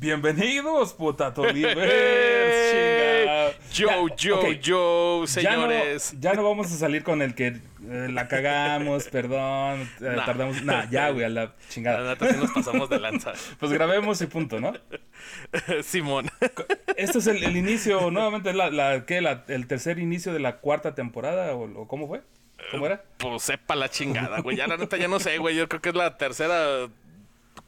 Bienvenidos, Potatolivers. Yo, yo, yo, señores. Ya no, vamos a salir con el que eh, la cagamos, perdón, eh, tardamos. Nah, ya, güey, a la chingada. La neta nos pasamos de lanza. pues grabemos y punto, ¿no? Simón. Esto es el, inicio, nuevamente, la, la, ¿qué? La, ¿El tercer inicio de la cuarta temporada o, cómo fue? ¿Cómo era? Pues sepa la chingada, güey. Ya la neta ya no sé, güey. Yo creo que es la tercera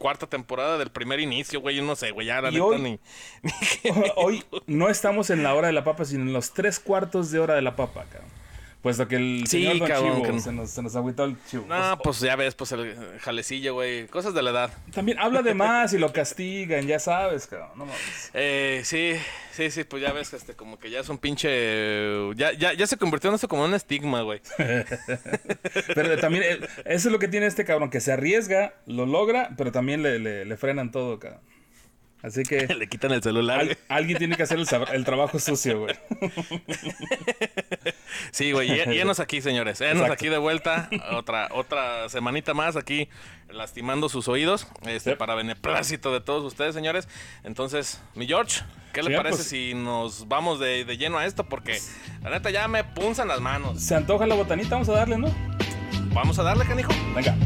cuarta temporada del primer inicio, güey. Yo no sé, güey. Ya la neta hoy, ni, Hoy no estamos en la hora de la papa, sino en los tres cuartos de hora de la papa, cabrón. Puesto que el señor Chivo se, nos, se nos agüitó el chivo. No, pues ya ves, pues el jalecillo, güey. Cosas de la edad. También habla de más y lo castigan, ya sabes, cabrón. No mames. Eh, sí, sí, sí, pues ya ves, este, como que ya es un pinche... Ya, ya, ya se convirtió en esto como un estigma, güey. pero también, eh, eso es lo que tiene este cabrón, que se arriesga, lo logra, pero también le, le, le frenan todo, cabrón. Así que. Le quitan el celular. alguien tiene que hacer el, trabajo sucio, güey. sí, güey. Llenos aquí, señores. Llenos aquí de vuelta. Otra, otra semanita más aquí lastimando sus oídos. Este, Para beneplácito de todos ustedes, señores. Entonces, mi George, ¿qué le parece pues si nos vamos de, de, lleno a esto? Porque la neta ya me punzan las manos. Se antoja la botanita, vamos a darle, ¿no? Vamos a darle, canijo. Venga.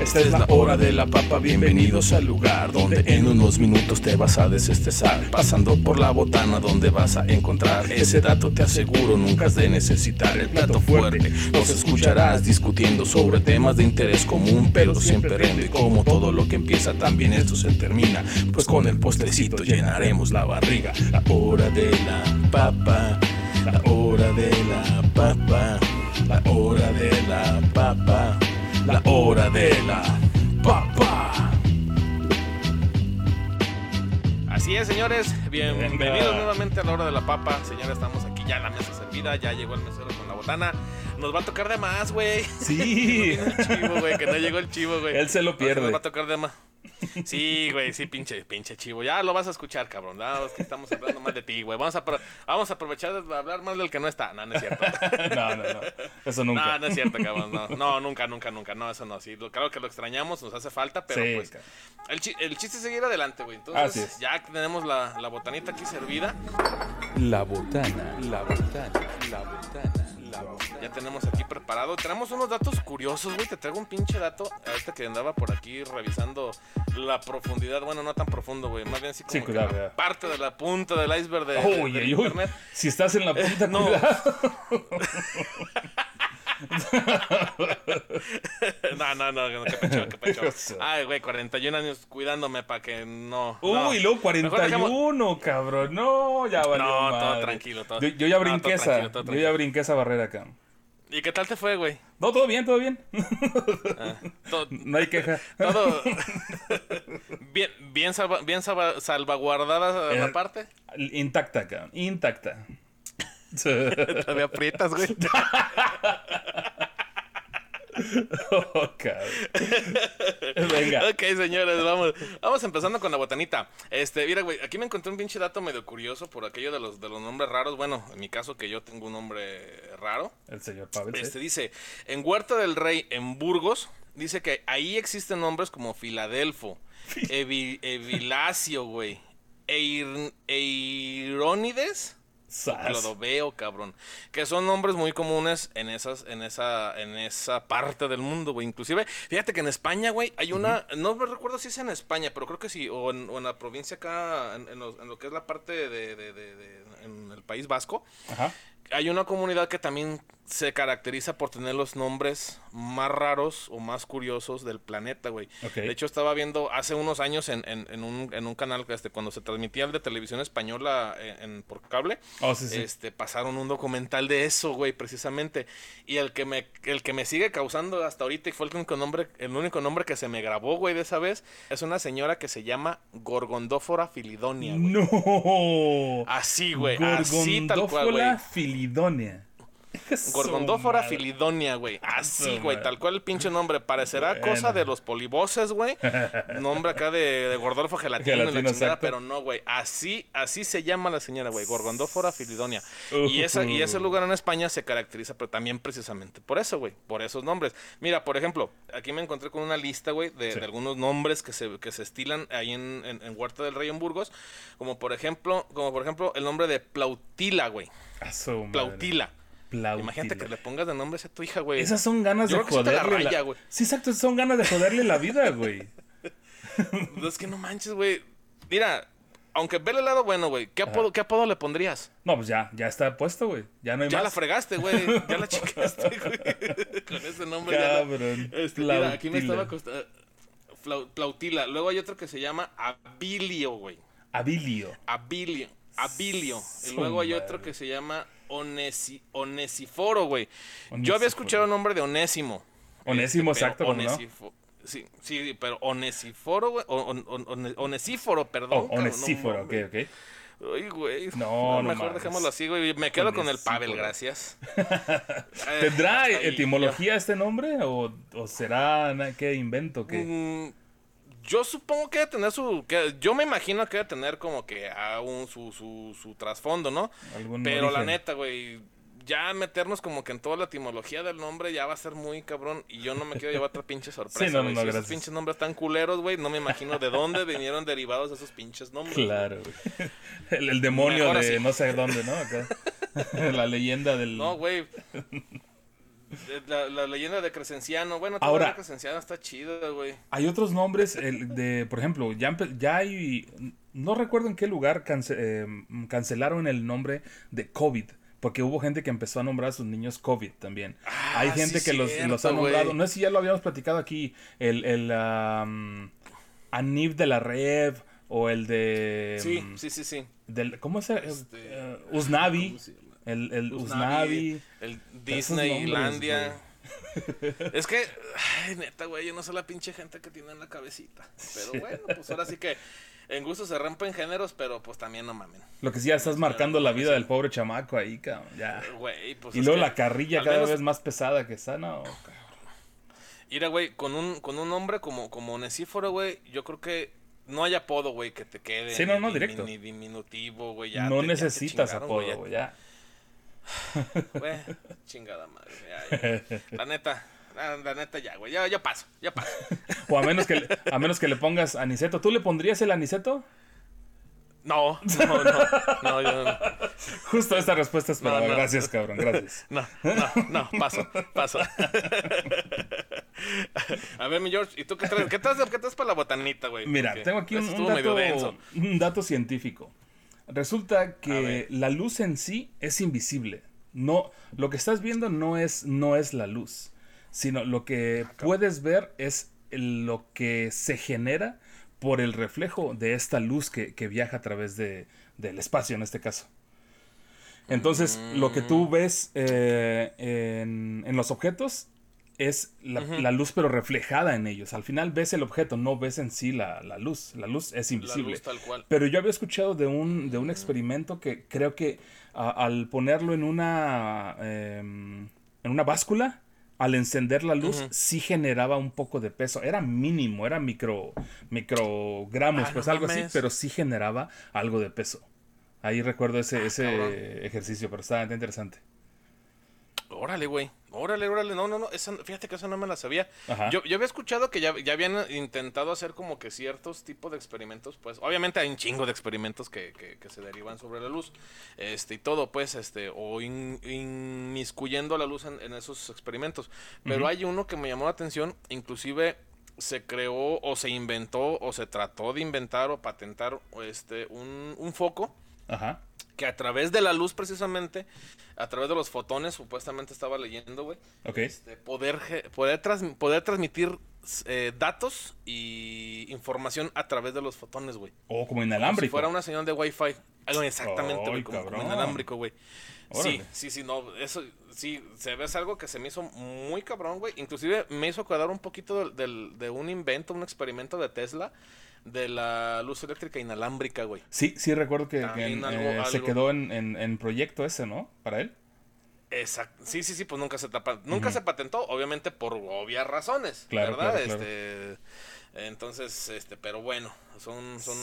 Esta es la hora de la papa, bienvenidos al lugar donde en unos minutos te vas a desestresar. Pasando por la botana donde vas a encontrar ese dato, te aseguro nunca has de necesitar el plato fuerte. Nos escucharás discutiendo sobre temas de interés común, pero siempre rendo y como todo lo que empieza también esto se termina. Pues con el postrecito llenaremos la barriga. La hora de la papa, la hora de la papa, la hora de la papa la hora de la papa. Así es, señores. Bienvenidos nuevamente a la hora de la papa. Señores, estamos aquí ya en la mesa servida. Ya llegó el mesero con la botana. Nos va a tocar de más, güey. Sí. chivo, güey, que no llegó el chivo, güey. Él se lo pierde. Nos va a tocar de más. Sí, güey, sí, pinche, pinche chivo. Ya lo vas a escuchar, cabrón. No, es que estamos hablando mal de ti, güey. Vamos a, vamos a aprovechar de hablar más del que no está. No, no es cierto. No, no, no. Eso nunca. No, no es cierto, cabrón. No, no nunca, nunca, nunca. No, eso no. Sí, claro que lo extrañamos, nos hace falta, pero pues. El, el, chiste es seguir adelante, güey. Entonces, ya tenemos la, la botanita aquí servida. La botana, la botana, la botana. Ya tenemos aquí preparado. Tenemos unos datos curiosos, güey. Te traigo un pinche dato. Ahorita que andaba por aquí revisando la profundidad. Bueno, no tan profundo, güey. Más bien así como parte de la punta del iceberg de, internet. Si estás en la punta, no. no, no, no, qué pecho, qué pecho. Ay, güey, 41 años cuidándome para que no. Uy, luego 41, cabrón. No, ya valió No, todo tranquilo, todo. Yo, ya brinqué esa, yo ya brinqué esa barrera acá. ¿Y qué tal te fue, güey? No, todo bien, todo bien. Ah, no hay queja. Todo bien, bien, bien salvaguardada la eh, parte. Intacta, cabrón, intacta. Todavía aprietas, güey. oh, Venga. Ok, señores, vamos. Vamos empezando con la botanita. Este, mira, güey, aquí me encontré un pinche dato medio curioso por aquello de los, de los nombres raros. Bueno, en mi caso que yo tengo un nombre raro. El señor Pavel. Este dice, en Huerta del Rey, en Burgos, dice que ahí existen nombres como Filadelfo, Evilacio, güey, Eirónides lo veo, cabrón. Que son nombres muy comunes en esas, en esa, en esa parte del mundo, güey. Inclusive, fíjate que en España, güey, hay una, no me recuerdo si es en España, pero creo que sí, o en, la provincia acá, en, lo, que es la parte de, de, de, en el País Vasco. Ajá hay una comunidad que también se caracteriza por tener los nombres más raros o más curiosos del planeta, güey. De hecho, estaba viendo hace unos años en, en, un, en un canal, este, cuando se transmitía el de televisión española eh, en, por cable, oh, este pasaron un documental de eso, güey, precisamente. Y el que me el que me sigue causando hasta ahorita y fue el único nombre el único nombre que se me grabó, güey, de esa vez, es una señora que se llama Gorgondófora filidonia, güey. No. Así, güey, así tal cual, güey. filidonia. Gorgondófora filidonia, güey. Así, güey, tal cual el pinche nombre. Parecerá cosa de los polivoces, güey. Nombre acá de, de Gordolfo Gelatino, la chingada, pero no, güey. Así, así se llama la señora, güey. Gorgondófora filidonia. y, esa, y ese lugar en España se caracteriza, pero también precisamente por eso, güey. Por esos nombres. Mira, por ejemplo, aquí me encontré con una lista, güey, de, algunos nombres que se, que se estilan ahí en, en, Huerta del Rey en Burgos. Como por ejemplo, como por ejemplo, el nombre de Plautila, güey. Plautila. Imagínate que le pongas de nombre a tu hija, güey. Esas son ganas de joderle. La... Sí, exacto, son ganas de joderle la vida, güey. es que no manches, güey. Mira, aunque ve el lado bueno, güey, ¿qué apodo, ¿qué apodo le pondrías? No, pues ya, ya está puesto, güey. Ya no hay ya más. Ya la fregaste, güey. Ya la chicaste, güey. Con ese nombre Cabrón. ya. Este, mira, aquí me estaba costando. Plautila. Luego hay otro que se llama Abilio, güey. Abilio. Abilio. Abilio. Y luego hay otro que se llama Onesi, Onesiforo, güey. Yo había escuchado el nombre de Onésimo. Onésimo, este, exacto, ¿no? Sí, sí, pero Onesiforo, güey. onesíforo, perdón. Oh, onesíforo, ok, ok. Ay, güey. No, no mejor dejémoslo así, güey. Me quedo con el Pavel, gracias. ¿Tendrá etimología este nombre? ¿O, o será qué invento? ¿Qué? Mm, yo supongo que debe tener su. Que, yo me imagino que debe tener como que aún su, su, su trasfondo, ¿no? Pero la neta, güey. Ya meternos como que en toda la etimología del nombre ya va a ser muy cabrón. Y yo no me quiero llevar otra pinche sorpresa. Sí, no, no, si esos pinches nombres tan culeros, güey. No me imagino de dónde vinieron derivados esos pinches nombres. Claro, güey. El, demonio de no sé dónde, ¿no? Acá. la leyenda del. No, güey. La, leyenda de Crescenciano. Bueno, Ahora, Crescenciano está chido, güey. Hay otros nombres de, por ejemplo, ya, ya hay. No recuerdo en qué lugar eh, cancelaron el nombre de COVID. Porque hubo gente que empezó a nombrar a sus niños COVID también. Ah, hay gente que los, los, ha nombrado. No sé si ya lo habíamos platicado aquí. El, el Anib de la Rev. O el de. Sí, sí, sí, sí. Del, ¿Cómo es? Este, uh, Usnavi. El, el Usnavi. El Disneylandia. es que, ay, neta, güey, yo no sé la pinche gente que tiene en la cabecita. Pero bueno, pues ahora sí que en gusto se rompen géneros, pero pues también no mamen. Lo que sí, ya estás marcando la vida del pobre chamaco ahí, cabrón. Ya. Pues y luego la carrilla cada vez más pesada que está, no, cabrón. Mira, güey, con un, con un hombre como, como Necíforo, güey, yo creo que no hay apodo, güey, que te quede. Sí, no, no, directo. Ni, diminutivo, güey. no necesitas apodo, güey, ya. Güey, chingada madre. La neta, la, neta ya, güey. Ya, ya paso, ya paso. O a menos, que le, a menos que le pongas aniceto. ¿Tú le pondrías el aniceto? No, no, no, no, yo no. Justo esta respuesta es para Gracias, cabrón, gracias. No, no, no, paso, paso. A ver, mi George, ¿y tú qué traes? ¿Qué traes, qué traes para la botanita, güey? Mira, tengo aquí un, un, dato, un dato científico. Resulta que la luz en sí es invisible. No, lo que estás viendo no es, no es la luz, sino lo que puedes ver es lo que se genera por el reflejo de esta luz que, viaja a través de, del espacio en este caso. Entonces, lo que tú mm. ves eh, en, en, los objetos es la, luz pero reflejada en ellos. Al final ves el objeto, no ves en sí la, luz. La luz es invisible. Pero yo había escuchado de un, de un experimento que creo que al ponerlo en una, em, en una báscula, al encender la luz, sí generaba un poco de peso. Era mínimo, era micro, microgramos, ah, pues algo así, pero sí generaba algo de peso. Ahí recuerdo ese, ah, ese ejercicio, pero estaba interesante. Órale, güey. Órale, órale. No, no, no. fíjate que eso no me la sabía. Yo, yo, había escuchado que ya, ya, habían intentado hacer como que ciertos tipos de experimentos. Pues obviamente hay un chingo de experimentos que, que, se derivan sobre la luz. Este, y todo, pues, este, o inmiscuyendo la luz en, esos experimentos. Pero hay uno que me llamó la atención. Inclusive se creó o se inventó o se trató de inventar o patentar este, un, un foco. Ajá que a través de la luz precisamente, a través de los fotones, supuestamente estaba leyendo, güey. Ok. Este, poder, poder, poder transmitir eh, datos y información a través de los fotones, güey. O como inalámbrico. Como si fuera una señal de Wi-Fi. exactamente, güey, como, inalámbrico, güey. Sí, sí, sí, no, eso sí, se ve es algo que se me hizo muy cabrón, güey. Inclusive me hizo acordar un poquito de un invento, un experimento de Tesla de la luz eléctrica inalámbrica, güey. Sí, sí recuerdo que, eh, se quedó en, en, proyecto ese, ¿no? Para él. Exacto. Sí, sí, sí, pues nunca se tapa, nunca se patentó, obviamente por obvias razones, claro, ¿verdad? este entonces, este, pero bueno, son, son,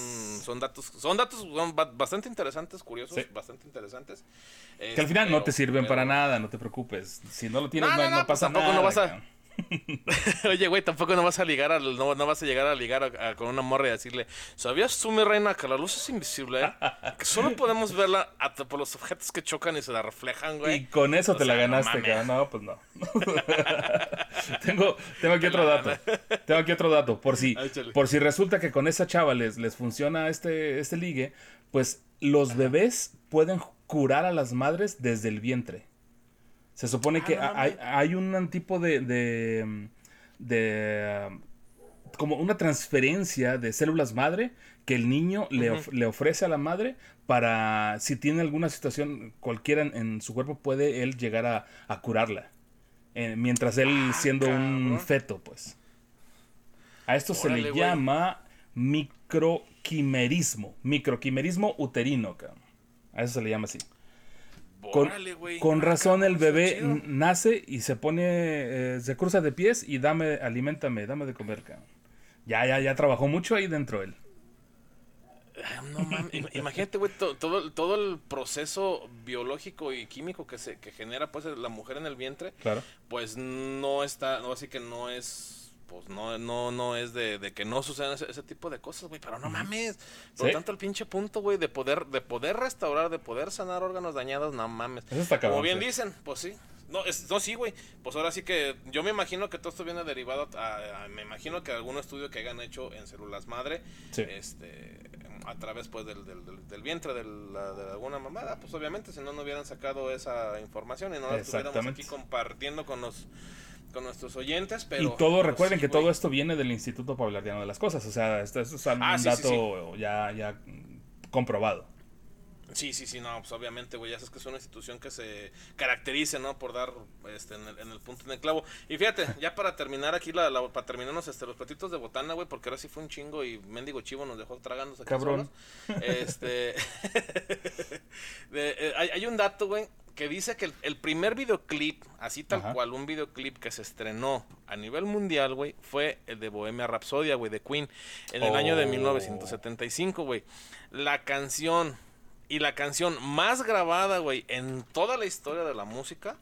son datos, son datos bastante interesantes, curiosos, bastante interesantes. que al final no te sirven para nada, no te preocupes. Si no lo tienes, no, no, pues pasa nada. No vas a, Oye, güey, tampoco no vas a ligar al, no, no vas a llegar a ligar con una morra y decirle, ¿sabías tú, mi reina, que la luz es invisible? Eh? que solo podemos verla por los objetos que chocan y se la reflejan, güey. Y con eso te la ganaste, no, no, pues no. tengo, tengo aquí otro dato. Tengo aquí otro dato. Por si, por si resulta que con esa chava les, les funciona este, este ligue, pues los bebés pueden curar a las madres desde el vientre. Se supone ah, que hay, hay, un tipo de, de, de, como una transferencia de células madre que el niño le, le, ofrece a la madre para si tiene alguna situación cualquiera en, su cuerpo puede él llegar a, a curarla. Eh, mientras él ah, siendo un feto, pues. A esto se le llama microquimerismo. Microquimerismo uterino, A eso se le llama así. Con, razón el bebé nace y se pone, eh, se cruza de pies y dame, alimentame, dame de comer, cabrón. Ya, ya, ya trabajó mucho ahí dentro él. No mames, imagínate, güey, todo, todo el proceso biológico y químico que se que genera pues la mujer en el vientre, claro. pues no está, no así que no es pues no, no, no es de, que no sucedan ese, tipo de cosas, güey, pero no mames. Por tanto, el pinche punto, güey, de poder, de poder restaurar, de poder sanar órganos dañados, no mames. Como bien dicen, pues sí. No, es, no, sí, güey. Pues ahora sí que yo me imagino que todo esto viene derivado a, me imagino que algún estudio que hayan hecho en células madre, este, a través pues del, del, vientre de, la, de alguna mamada, pues obviamente si no no hubieran sacado esa información y no la estuviéramos aquí compartiendo con los con nuestros oyentes, pero... Y todo, recuerden que todo esto viene del Instituto Poblardiano de las Cosas, o sea, esto, es un ah, dato Ya, ya comprobado. Sí, sí, sí, no, pues obviamente, güey, ya sabes que es una institución que se caracteriza, ¿no? Por dar este, en, el, punto en el clavo. Y fíjate, ya para terminar aquí, la, para terminarnos este, los platitos de botana, güey, porque ahora sí fue un chingo y mendigo chivo nos dejó tragándose. Cabrón. Este. Eh, hay, hay, un dato, güey, que dice que el, primer videoclip, así tal cual, un videoclip que se estrenó a nivel mundial, güey, fue el de Bohemia Rhapsodia, güey, de Queen, en el año de 1975, güey. La canción y la canción más grabada, güey, en toda la historia de la música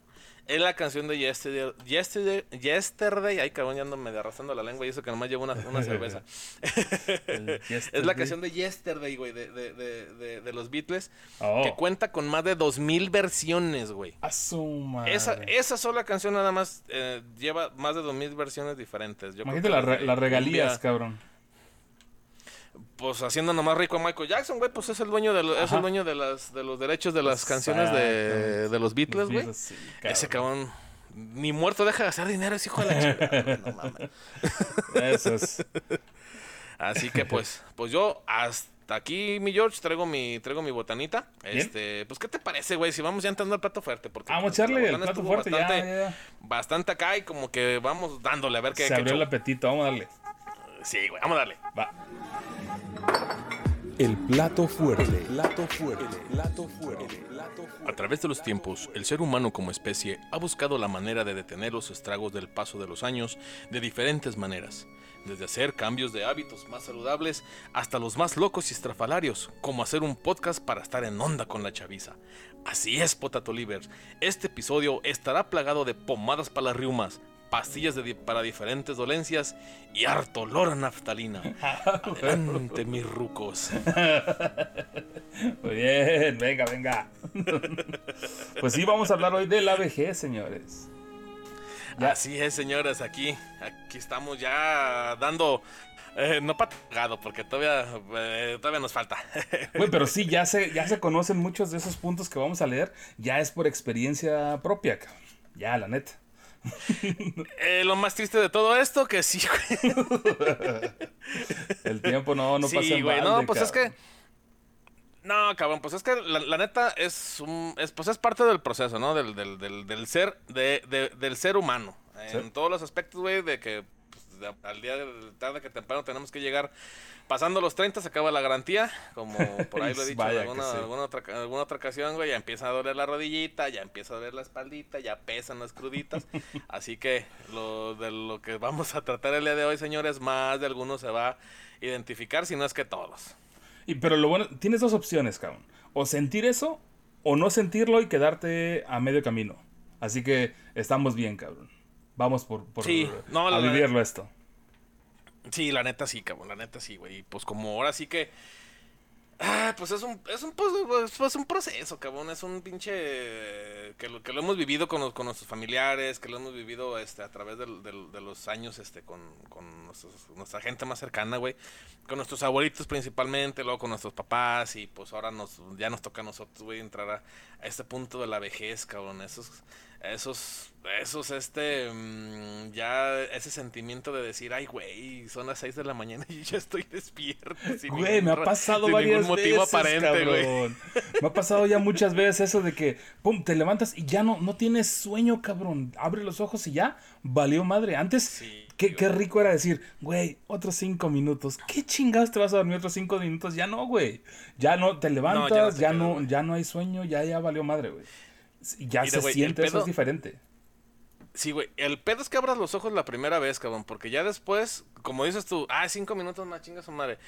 es la canción de Yesterday. Yesterday, Yesterday ay cabrón, ya ando medio arrastrando la lengua y eso que nomás llevo una, una cerveza. es la canción de Yesterday, güey, de, de, de, de, los Beatles, oh. que cuenta con más de 2000 versiones, güey. Asuma. Esa, esa sola canción nada más eh, lleva más de 2000 versiones diferentes. Yo Imagínate las regalías, cabrón pues haciendo nomás rico a Michael Jackson, güey, pues es el dueño de, es el dueño de las de los derechos de las canciones de, de, los Beatles, güey. ese cabrón ni muerto deja de hacer dinero, ese hijo de la chica. no mames. Eso es. Así que pues, pues yo hasta aquí, mi George, traigo mi, traigo mi botanita. Este, pues, ¿qué te parece, güey? Si vamos ya entrando al plato fuerte. Porque, vamos a echarle el plato fuerte, bastante, ya, Bastante acá y como que vamos dándole a ver qué. Se abrió el apetito, vamos a darle. Sí, güey, vamos a darle. Va. El plato fuerte. plato fuerte. plato fuerte. A través de los tiempos, el ser humano como especie ha buscado la manera de detener los estragos del paso de los años de diferentes maneras, desde hacer cambios de hábitos más saludables hasta los más locos y estrafalarios, como hacer un podcast para estar en onda con la chaviza. Así es, Potato Livers, este episodio estará plagado de pomadas para las riumas, pastillas para diferentes dolencias y harto olor a naftalina. Adelante, mis rucos. Muy bien, venga, venga. Pues sí, vamos a hablar hoy de la vejez, señores. Así es, señores, aquí, aquí estamos ya dando eh, no patagado, porque todavía, eh, todavía nos falta. Güey, pero sí, ya se, ya se conocen muchos de esos puntos que vamos a leer. Ya es por experiencia propia, Ya, la neta. Eh, lo más triste de todo esto, que sí, El tiempo no, no pasa güey, no, pues es que. No, cabrón, pues es que la, neta es un. Es, pues es parte del proceso, ¿no? Del, del, del, del ser. De, del ser humano. En todos los aspectos, güey, de que. Al día de tarde que temprano tenemos que llegar. Pasando los 30 se acaba la garantía, como por ahí lo he dicho en alguna, alguna, otra, alguna otra ocasión, güey, ya empieza a doler la rodillita, ya empieza a doler la espaldita, ya pesan las cruditas. Así que lo de lo que vamos a tratar el día de hoy, señores, más de algunos se va a identificar, si no es que todos. Y, pero lo bueno, tienes dos opciones, cabrón. O sentir eso, o no sentirlo y quedarte a medio camino. Así que estamos bien, cabrón. Vamos por, por a vivirlo esto. Sí, la neta sí, cabrón, la neta sí, güey. Pues como ahora sí que Ah, pues es un, es un, pues, pues, pues, un proceso, cabrón. Es un pinche. Que lo, que lo hemos vivido con, con nuestros familiares, que lo hemos vivido este, a través de, los años este, con, con nuestra gente más cercana, güey. Con nuestros abuelitos principalmente, luego con nuestros papás. Y pues ahora nos, ya nos toca a nosotros, güey, entrar a, a este punto de la vejez, cabrón. Esos esos, esos, este, mm, ya ese sentimiento de decir, ay, güey, son las 6 de la mañana y ya estoy despierto. güey, me ha pasado varias motivo veces, aparente, güey. Me ha pasado ya muchas veces eso de que, pum, te levantas y ya no, no tienes sueño, cabrón. Abre los ojos y ya, valió madre. Antes, qué, qué, rico era decir, güey, otros 5 minutos. ¿Qué chingados te vas a dormir otros 5 minutos? Ya no, güey. Ya no, te levantas, ya, no, ya, no, ya no hay sueño, ya, ya valió madre, güey. Ya se siente, eso es diferente. Sí, güey. El pedo es que abras los ojos la primera vez, cabrón. Porque ya después, como dices tú, ah, cinco minutos más chinga su madre.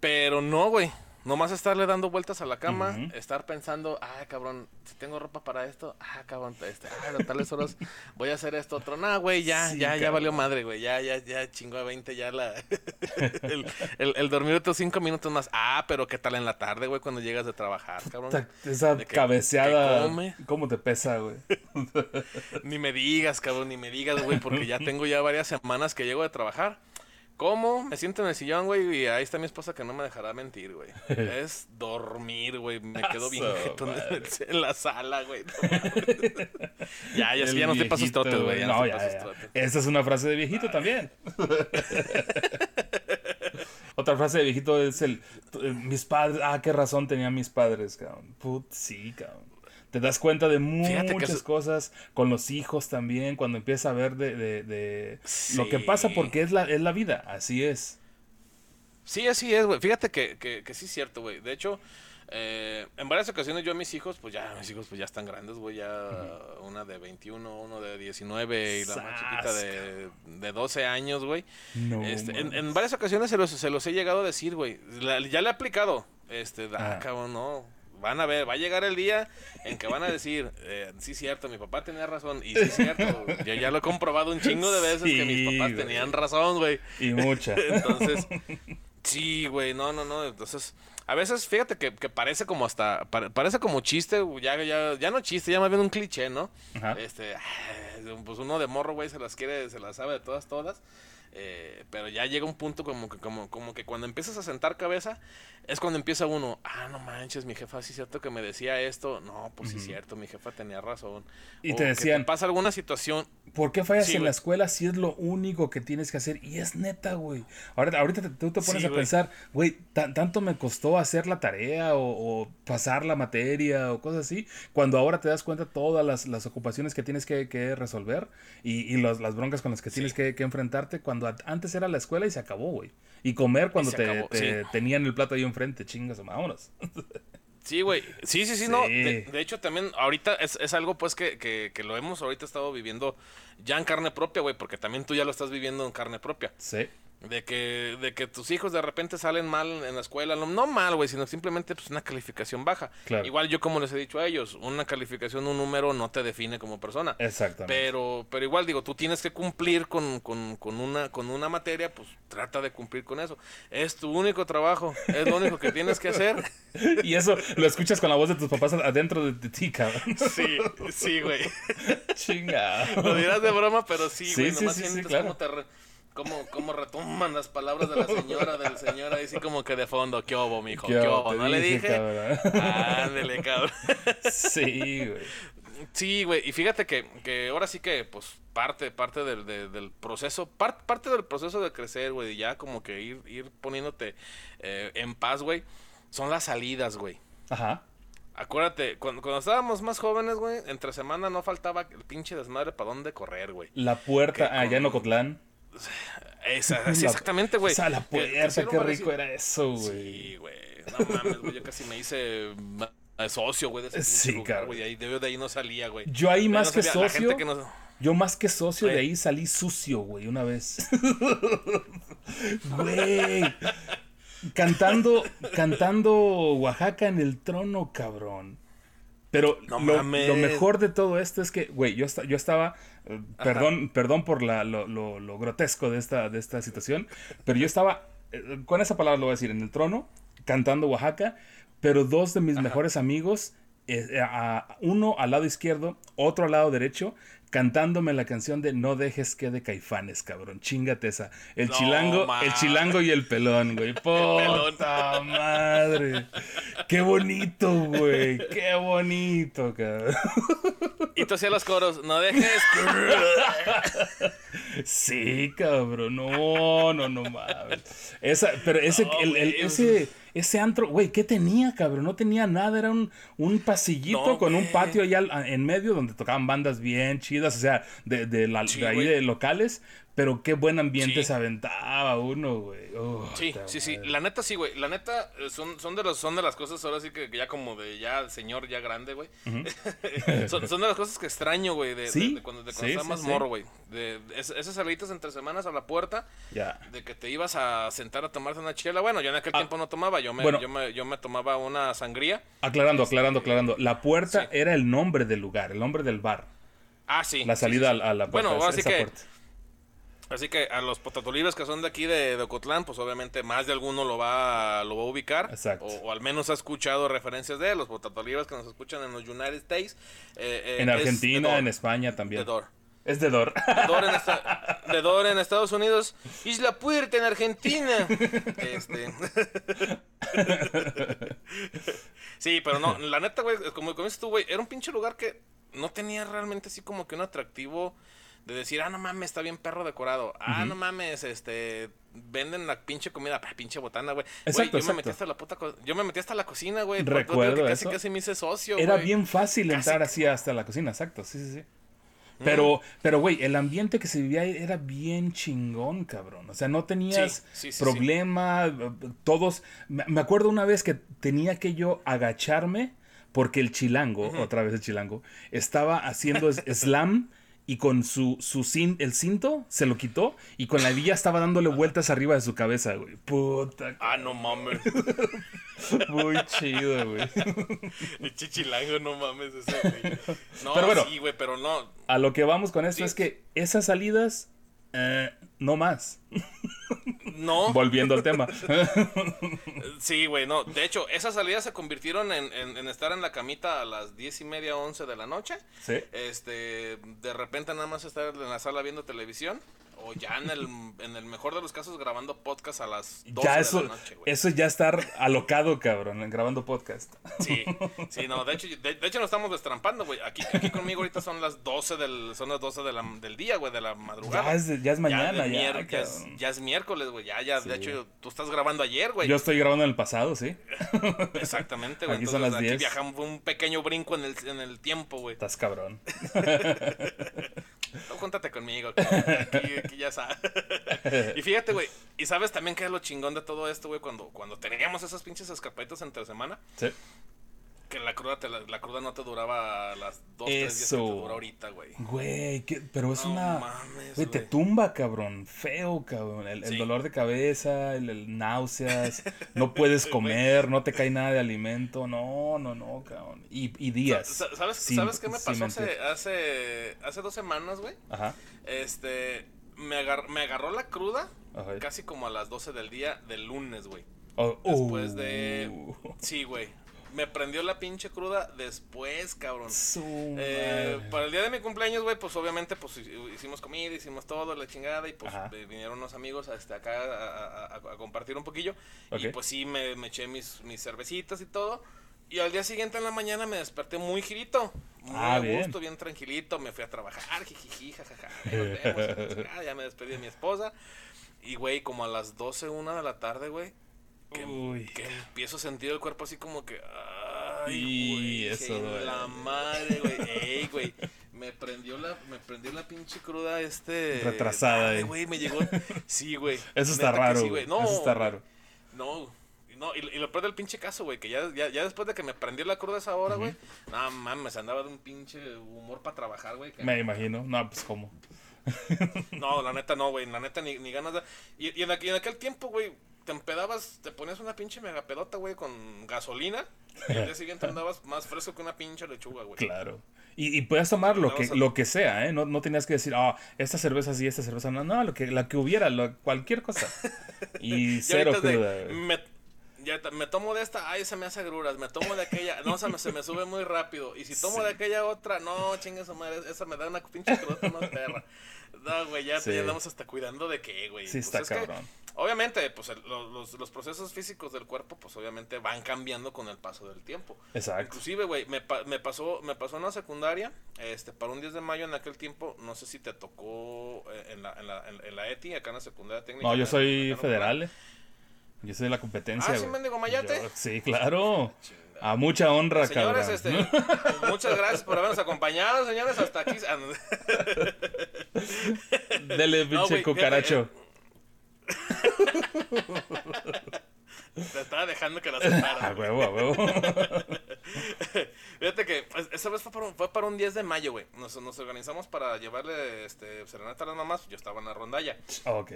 Pero no, güey. Nomás estarle dando vueltas a la cama, estar pensando, ah, cabrón, si tengo ropa para esto, ah, cabrón, este, ah, de tales horas voy a hacer esto otro. No, güey, ya, ya, ya valió madre, güey, ya, ya, ya chingó a 20, ya la. el, el, dormir otros cinco minutos más. Ah, pero qué tal en la tarde, güey, cuando llegas de trabajar, cabrón. Esa cabeceada, ¿cómo te pesa, güey? ni me digas, cabrón, ni me digas, güey, porque ya tengo ya varias semanas que llego de trabajar. ¿Cómo? Me siento en el sillón, güey, y ahí está mi esposa que no me dejará mentir, güey. es dormir, güey. Me quedo bien en la sala, güey. ya, ya, sí, ya no te pasos trotes, güey. No, ya, ya. Esa es una frase de viejito también. Otra frase de viejito es el, mis padres, ah, qué razón tenían mis padres, cabrón. Put, sí, cabrón te das cuenta de muchas cosas con los hijos también, cuando empiezas a ver de, lo que pasa porque es la, es la vida, así es. Sí, así es, güey. Fíjate que, que, que sí es cierto, güey. De hecho, eh, en varias ocasiones yo a mis hijos, pues ya, mis hijos pues ya están grandes, güey, ya una de 21, uno de 19 y la más chiquita de, de 12 años, güey. Este, en, varias ocasiones se los, se los he llegado a decir, güey. Ya le he aplicado. Este, ah, cabrón, no van a ver, va a llegar el día en que van a decir, eh, sí cierto, mi papá tenía razón, y sí cierto, yo ya lo he comprobado un chingo de veces que mis papás tenían razón, güey. Y mucha. Entonces, sí, güey, no, no, no, entonces, a veces, fíjate que, parece como hasta, parece como chiste, ya, ya, ya no chiste, ya más bien un cliché, ¿no? Este, pues uno de morro, güey, se las quiere, se las sabe de todas, todas. Eh, pero ya llega un punto como que, como, como que cuando empiezas a sentar cabeza, es cuando empieza uno, ah, no manches, mi jefa sí es cierto que me decía esto. No, pues sí es cierto, mi jefa tenía razón. Y te decían, pasa alguna situación. ¿Por qué fallas en la escuela si es lo único que tienes que hacer? Y es neta, güey. Ahorita, ahorita tú te pones a pensar, güey, tanto me costó hacer la tarea o, pasar la materia o cosas así, cuando ahora te das cuenta todas las, ocupaciones que tienes que, resolver y, las broncas con las que tienes que, enfrentarte, cuando antes era la escuela y se acabó, güey. Y comer cuando te, tenían el plato ahí enfrente, chingas, vámonos. Sí, güey. Sí, sí, sí, no. De, hecho, también ahorita es, es algo pues que, que, que, lo hemos ahorita estado viviendo ya en carne propia, güey, porque también tú ya lo estás viviendo en carne propia. Sí. De que, de que tus hijos de repente salen mal en la escuela, no, no mal, güey, sino simplemente pues una calificación baja. Igual yo como les he dicho a ellos, una calificación, un número no te define como persona. Exactamente. Pero, pero igual digo, tú tienes que cumplir con, con, con, una, con una materia, pues trata de cumplir con eso. Es tu único trabajo, es lo único que tienes que hacer. y eso lo escuchas con la voz de tus papás adentro de, ti, cabrón. Sí, sí, güey. Chinga. Lo dirás de broma, pero sí, güey, nomás sientes claro. te cómo, cómo retumban las palabras de la señora, del señor, ahí sí como que de fondo, ¿qué obo, mijo? ¿Qué, obo? ¿No le dije? Ándele, cabrón. Sí, güey. Sí, güey, y fíjate que, que ahora sí que, pues, parte, parte del, del proceso, parte del proceso de crecer, güey, ya como que ir, ir poniéndote eh, en paz, güey, son las salidas, güey. Ajá. Acuérdate, cuando, cuando, estábamos más jóvenes, güey, entre semana no faltaba el pinche desmadre para dónde correr, güey. La puerta, allá en Ocotlán. Esa, exactamente, güey. Esa, la puerta, qué rico era eso, güey. Sí, güey. No mames, güey. Yo casi me hice socio, güey, de ese sí, lugar, güey. Ahí, de, ahí no salía, güey. Yo ahí más que socio. Yo más que socio de ahí salí sucio, güey, una vez. güey. Cantando, cantando Oaxaca en el trono, cabrón. Pero lo, mejor de todo esto es que, güey, yo, yo estaba, eh, perdón, perdón por la, lo, lo, grotesco de esta, de esta situación, pero yo estaba, eh, con esa palabra lo voy a decir, en el trono, cantando Oaxaca, pero dos de mis mejores amigos, eh, uno al lado izquierdo, otro al lado derecho, cantándome la canción de No dejes que de caifanes, cabrón. Chingate esa. El chilango, el chilango y el pelón, güey. Puta madre. Qué bonito, güey. Qué bonito, cabrón. Y tú hacías los coros, no dejes Sí, cabrón. No, no, no mames. Esa, pero ese, el, ese ese antro, güey, ¿qué tenía, cabrón? No tenía nada, era un, un pasillito con un patio allá en medio donde tocaban bandas bien chidas, o sea, de, de, la, de ahí de locales, pero qué buen ambiente se aventaba uno, güey. sí, sí, sí. La neta sí, güey. La neta eh, son, son, de los, son de las cosas ahora sí que ya como de ya señor ya grande, güey. son, de las cosas que extraño, güey. De, de, cuando, de cuando más morro, güey. De, esas salidas entre semanas a la puerta. Ya. De que te ibas a sentar a tomarte una chela. Bueno, yo en aquel ah. tiempo no tomaba. Yo me, yo, me, yo me tomaba una sangría. Aclarando, aclarando, este, aclarando. La puerta era el nombre del lugar, el nombre del bar. Ah, sí. La salida A, la puerta. Bueno, así que... Así que a los potatolibres que son de aquí de, Ocotlán, pues obviamente más de alguno lo va, lo va a ubicar. Exacto. O, al menos ha escuchado referencias de los potatolibres que nos escuchan en los United States. Eh, eh, en Argentina, en España también. De Dor. Es de Dor. De Dor en, Estados Unidos. Isla Puerta en Argentina. Este. sí, pero no, la neta, güey, como, como dices tú, güey, era un pinche lugar que no tenía realmente así como que un atractivo de decir, ah, no mames, está bien perro decorado. Ah, no mames, este, venden la pinche comida, ah, pinche botana, güey. Exacto, yo me metí hasta la puta, yo me metí hasta la cocina, güey. Recuerdo casi, casi me hice socio, Era bien fácil entrar así hasta la cocina, exacto, sí, sí, sí. Pero, pero, güey, el ambiente que se vivía ahí era bien chingón, cabrón. O sea, no tenías problema. Todos. Me acuerdo una vez que tenía que yo agacharme porque el chilango, otra vez el chilango, estaba haciendo slam y con su, su el cinto se lo quitó y con la villa estaba dándole vueltas arriba de su cabeza, güey. Puta. Ah, no mames. Muy chido, güey. El chichilango, no mames, ese, güey. No, pero bueno, sí, güey, pero no. A lo que vamos con esto es que esas salidas, eh, no más. No. Volviendo al tema. sí, güey, no. De hecho, esas salidas se convirtieron en, estar en la camita a las diez y media, once de la noche. Sí. Este, de repente nada más estar en la sala viendo televisión o ya en el, en el mejor de los casos grabando podcast a las 12 ya eso, de la noche, güey. Eso ya estar alocado, cabrón, grabando podcast. Sí, sí, no, de hecho, de, hecho nos estamos destrampando, güey. Aquí, aquí conmigo ahorita son las 12 del, son las 12 del día, güey, de la madrugada. Ya es, ya es mañana, ya. Ya, ya, es, miércoles, güey, ya, ya, de hecho, tú estás grabando ayer, güey. Yo estoy grabando en el pasado, sí. Exactamente, güey. Aquí son las 10. Aquí viajamos un pequeño brinco en el, en el tiempo, güey. Estás cabrón. No, júntate conmigo, aquí, ya sabes. y fíjate, güey, y sabes también qué es lo chingón de todo esto, güey, cuando, cuando teníamos esas pinches escapaditas entre semana. Sí. Que la cruda, te, la, cruda no te duraba las dos, tres días que te dura ahorita, güey. Güey, pero es una... güey, te tumba, cabrón. Feo, cabrón. El, dolor de cabeza, el, náuseas, no puedes comer, no te cae nada de alimento. No, no, no, cabrón. Y, y días. ¿Sabes, ¿sabes qué me pasó hace, hace, hace dos semanas, güey? Ajá. Este, me, agar, me agarró la cruda casi como a las 12 del día del lunes, güey. Oh, Después de... Uh. Sí, güey me prendió la pinche cruda después, cabrón. Eh, para el día de mi cumpleaños, güey, pues obviamente pues hicimos comida, hicimos todo, la chingada, y pues eh, vinieron unos amigos hasta acá a, compartir un poquillo. Y pues sí, me, eché mis, mis cervecitas y todo. Y al día siguiente en la mañana me desperté muy girito. Muy ah, a gusto, bien. tranquilito. Me fui a trabajar, jijiji, jajaja. ya me despedí de mi esposa. Y, güey, como a las 12, una de la tarde, güey, que, empiezo a sentir el cuerpo así como que Ay, güey. Eso, güey. La madre, güey. Ey, güey. Me prendió la, me prendió la pinche cruda este. Retrasada, Ay, güey, me llegó. Sí, güey. Eso está raro, güey. No, Eso está raro. No, no, y, y, lo peor del pinche caso, güey, que ya, ya, ya, después de que me prendió la cruda esa hora, güey, no mames, andaba de un pinche humor para trabajar, güey. Me imagino, no, pues cómo. no, la neta no, güey, la neta ni, ni ganas de... Y, y, en, aquel, en aquel tiempo, güey, te empedabas, te ponías una pinche megapedota, güey, con gasolina. Y al día siguiente andabas más fresco que una pinche lechuga, güey. Claro. Y, y puedes tomar lo que, lo que sea, ¿eh? No, no tenías que decir, ah, esta cerveza sí, esta cerveza no. No, lo que, la que hubiera, lo, cualquier cosa. Y cero cruda, me, ya me tomo de esta, ay, se me hace agruras, me tomo de aquella, no, se me, se me sube muy rápido, y si tomo de aquella otra, no, chingue su madre, esa me da una pinche crudota más perra. No, güey, ya, sí. andamos hasta cuidando de qué, güey. Sí, pues está cabrón. obviamente, pues los, los, los, procesos físicos del cuerpo, pues obviamente van cambiando con el paso del tiempo. Exacto. Inclusive, güey, me, me, pasó, me pasó en la secundaria, este, para un 10 de mayo en aquel tiempo, no sé si te tocó eh, en la, en la, en, la ETI, acá en la secundaria técnica. No, yo soy federal, eh. Yo soy de la competencia. Ah, sí, mendigo mayate. sí, claro. A mucha honra, señores, este, muchas gracias por habernos acompañado, señores, hasta aquí. Ah, Dele, pinche no, cucaracho. Te estaba dejando que la separa. A huevo, a huevo. Fíjate que pues, esa vez fue para, un, fue para un 10 de mayo, güey. Nos, nos, organizamos para llevarle este, serenata a las mamás. Yo estaba en la rondalla. ok.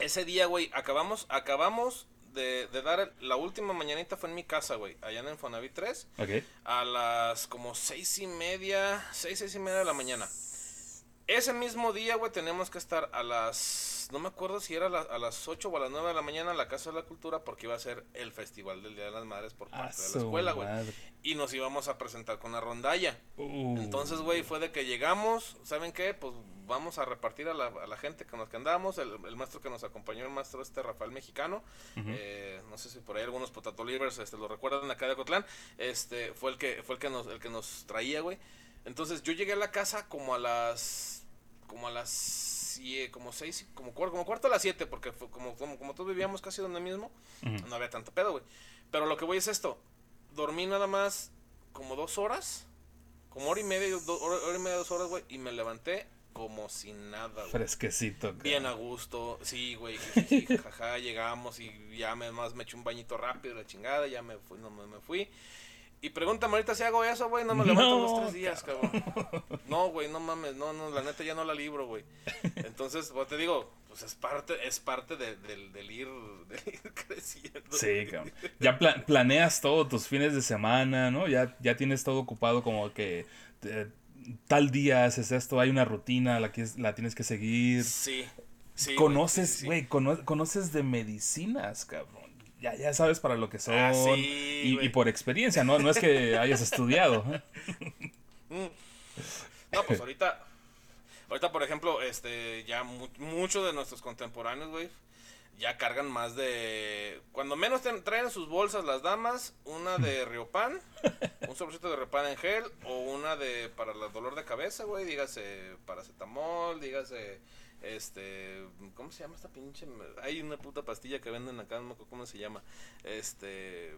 Ese día, güey, acabamos, acabamos de, de, dar la última mañanita fue en mi casa, güey, allá en Infonavit 3. Ok. A las como seis y media, seis, seis y media de la mañana. Ese mismo día, güey, tenemos que estar a las, no me acuerdo si era a, la, a, las 8 o a las 9 de la mañana en la Casa de la Cultura porque iba a ser el Festival del Día de las Madres por parte de la escuela, güey. Y nos íbamos a presentar con la rondalla. Uh. Entonces, güey, fue de que llegamos, ¿saben qué? Pues vamos a repartir a la, a la gente con los que andábamos. El, el, maestro que nos acompañó, el maestro este Rafael Mexicano, uh -huh. eh, no sé si por ahí algunos potato livers este, lo recuerdan acá de Cotlán, este, fue el que, fue el que nos, el que nos traía, güey. Entonces yo llegué a la casa como a las como a las siete, como seis, como, como cuarto a las siete, porque fue como, como, como todos vivíamos casi donde mismo, uh -huh. no había tanto pedo, güey. Pero lo que voy es esto, dormí nada más como dos horas, como hora y media, do, hora, hora, y media, dos horas, güey, y me levanté como sin nada, güey. Fresquecito, cara. Bien a gusto, sí, güey, llegamos y ya me, más me eché un bañito rápido, la chingada, ya me fui, no, me, me fui. Y pregúntame ahorita si hago eso, güey. No me levanto no, los tres días, cabrón. No, güey, no mames. No, no, la neta ya no la libro, güey. Entonces, pues te digo, pues es parte, es parte de, de, del, ir, de ir creciendo. Sí, cabrón. Ya pla planeas todo, tus fines de semana, ¿no? Ya, ya tienes todo ocupado como que te, tal día haces esto, hay una rutina, la, que la tienes que seguir. Sí. Sí, conoces, güey, sí, sí. cono conoces de medicinas, cabrón ya, ya sabes para lo que son ah, sí, y, y, por experiencia, ¿no? No es que hayas estudiado. no, pues ahorita, ahorita por ejemplo, este, ya mu muchos de nuestros contemporáneos, güey, ya cargan más de, cuando menos traen sus bolsas las damas, una de Riopan, un sobrecito de Riopan en gel o una de para el dolor de cabeza, güey, dígase paracetamol, dígase este, ¿cómo se llama esta pinche? Hay una puta pastilla que venden acá, no me acuerdo cómo se llama. Este,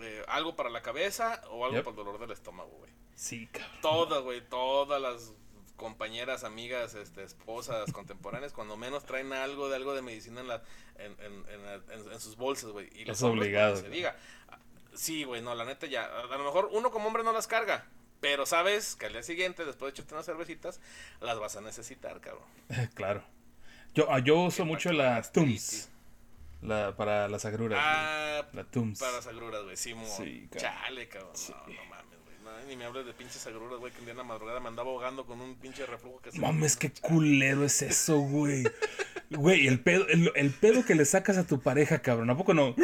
eh, algo para la cabeza o algo yep. para el dolor del estómago, güey. Sí, cabrón. Todas, güey, todas las compañeras, amigas, este, esposas contemporáneas, cuando menos traen algo de algo de medicina en, la, en, en, en, en sus bolsas, güey. Y es obligado. Se diga. Sí, güey, no, la neta ya. A lo mejor uno como hombre no las carga. Pero sabes que al día siguiente, después de echarte unas cervecitas, las vas a necesitar, cabrón. claro. Yo, ah, yo uso mucho la Tums. La, para las agruras. Ah, la Tums. Para las agruras, güey. Sí, sí cabrón. Chale, cabrón. Sí. No, no güey. No, ni me hables de pinches agruras, güey. Que un día en la madrugada me andaba ahogando con un pinche reflujo que se Mames, qué culero es eso, güey. Güey, el pedo, el, el pedo que le sacas a tu pareja, cabrón. ¿A poco no?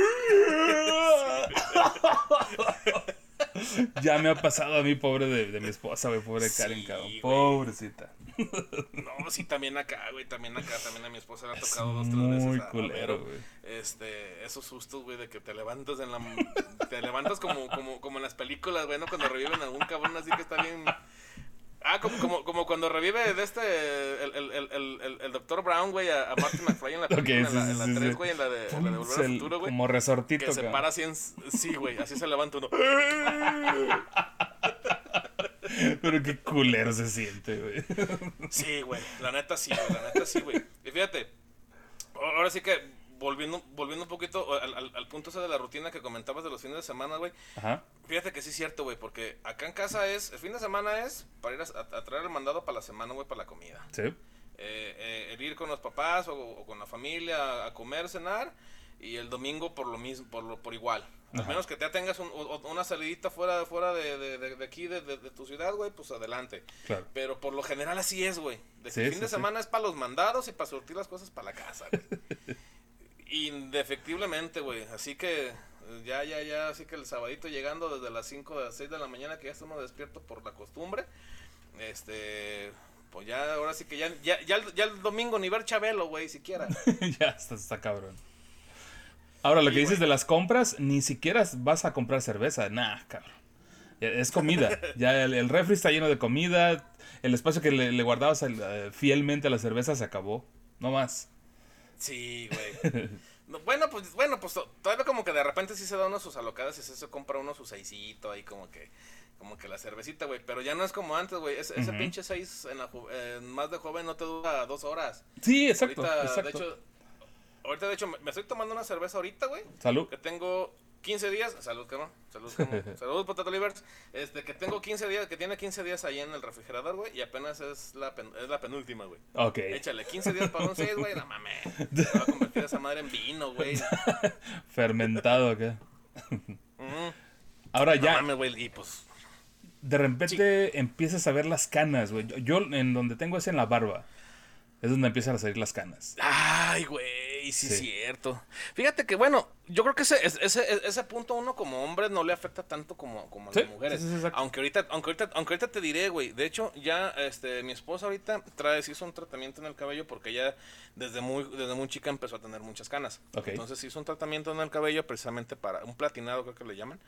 ya me ha pasado a mí, pobre de, de mi esposa, güey, pobre sí, Karen, cabrón. Pobrecita. No, sí, también acá, güey, también acá, también a mi esposa le ha tocado dos, tres veces. Muy culero, güey. Este, esos sustos, güey, de que te levantas en la. Te levantas como, como, como en las películas, güey, ¿no? Cuando reviven a algún cabrón así que está bien. Ah, como, como, como, cuando revive de este, el, el, el, el, Doctor Brown, güey, a, a Martin McFly en la película, en, la, en la 3, güey, en la de, en la de Volver al Futuro, güey. Como resortito, Que se para así en... Sí, güey, así se levanta uno. Pero qué culero se siente, güey. Sí, güey, la neta sí, güey, la neta sí, güey. Y fíjate, ahora sí que volviendo, volviendo un poquito al, al, punto ese de la rutina que comentabas de los fines de semana, güey. Ajá. Fíjate que sí es cierto, güey, porque acá en casa es, el fin de semana es para ir a, traer el mandado para la semana, güey, para la comida. Sí. Eh, eh, el ir con los papás o, con la familia a comer, cenar, y el domingo por lo mismo, por, lo, por igual. Al menos que ya tengas una salidita fuera, fuera de, de, de aquí, de, tu ciudad, güey, pues adelante. Claro. Pero por lo general así es, güey. De el fin de semana es para los mandados y para surtir las cosas para la casa, Indefectiblemente, güey. Así que ya, ya, ya, así que el sabadito llegando desde las 5 a las 6 de la mañana, que ya estamos despiertos por la costumbre. Este, pues ya, ahora sí que ya, ya, ya, el domingo ni ver Chabelo, güey, siquiera. ya, está, está cabrón. Ahora, lo que dices de las compras, ni siquiera vas a comprar cerveza. Nah, cabrón. Es comida. ya el, refri está lleno de comida. El espacio que le, guardabas eh, fielmente a la cerveza se acabó. No más. Sí, güey. bueno, pues, bueno, pues todavía como que de repente sí se da uno sus alocadas y se compra uno su seisito ahí como que, como que la cervecita, güey. Pero ya no es como antes, güey. Ese, pinche seis en la más de joven no te dura dos horas. Sí, exacto. exacto. De hecho, ahorita de hecho me, estoy tomando una cerveza ahorita, güey. Salud. Que tengo 15 días, salud, cabrón. Salud, Salud, Potato Livers. Este, que tengo 15 días, que tiene 15 días ahí en el refrigerador, güey. Y apenas es la, es la penúltima, güey. Ok. Échale 15 días para un 6, güey. No mames. Se va a convertir esa madre en vino, güey. Fermentado, ¿qué? Ahora ya. No mames, güey. Y pues. De repente empiezas a ver las canas, güey. Yo, en donde tengo es en la barba. Es donde empiezan a salir las canas. Ay, güey sí, es cierto. Fíjate que, bueno, yo creo que ese, ese, ese punto uno como hombre no le afecta tanto como, como a las mujeres. aunque ahorita, aunque ahorita, aunque ahorita te diré, güey. De hecho, ya este, mi esposa ahorita trae, hizo un tratamiento en el cabello porque ella desde muy, desde muy chica empezó a tener muchas canas. Entonces hizo un tratamiento en el cabello precisamente para, un platinado creo que le llaman,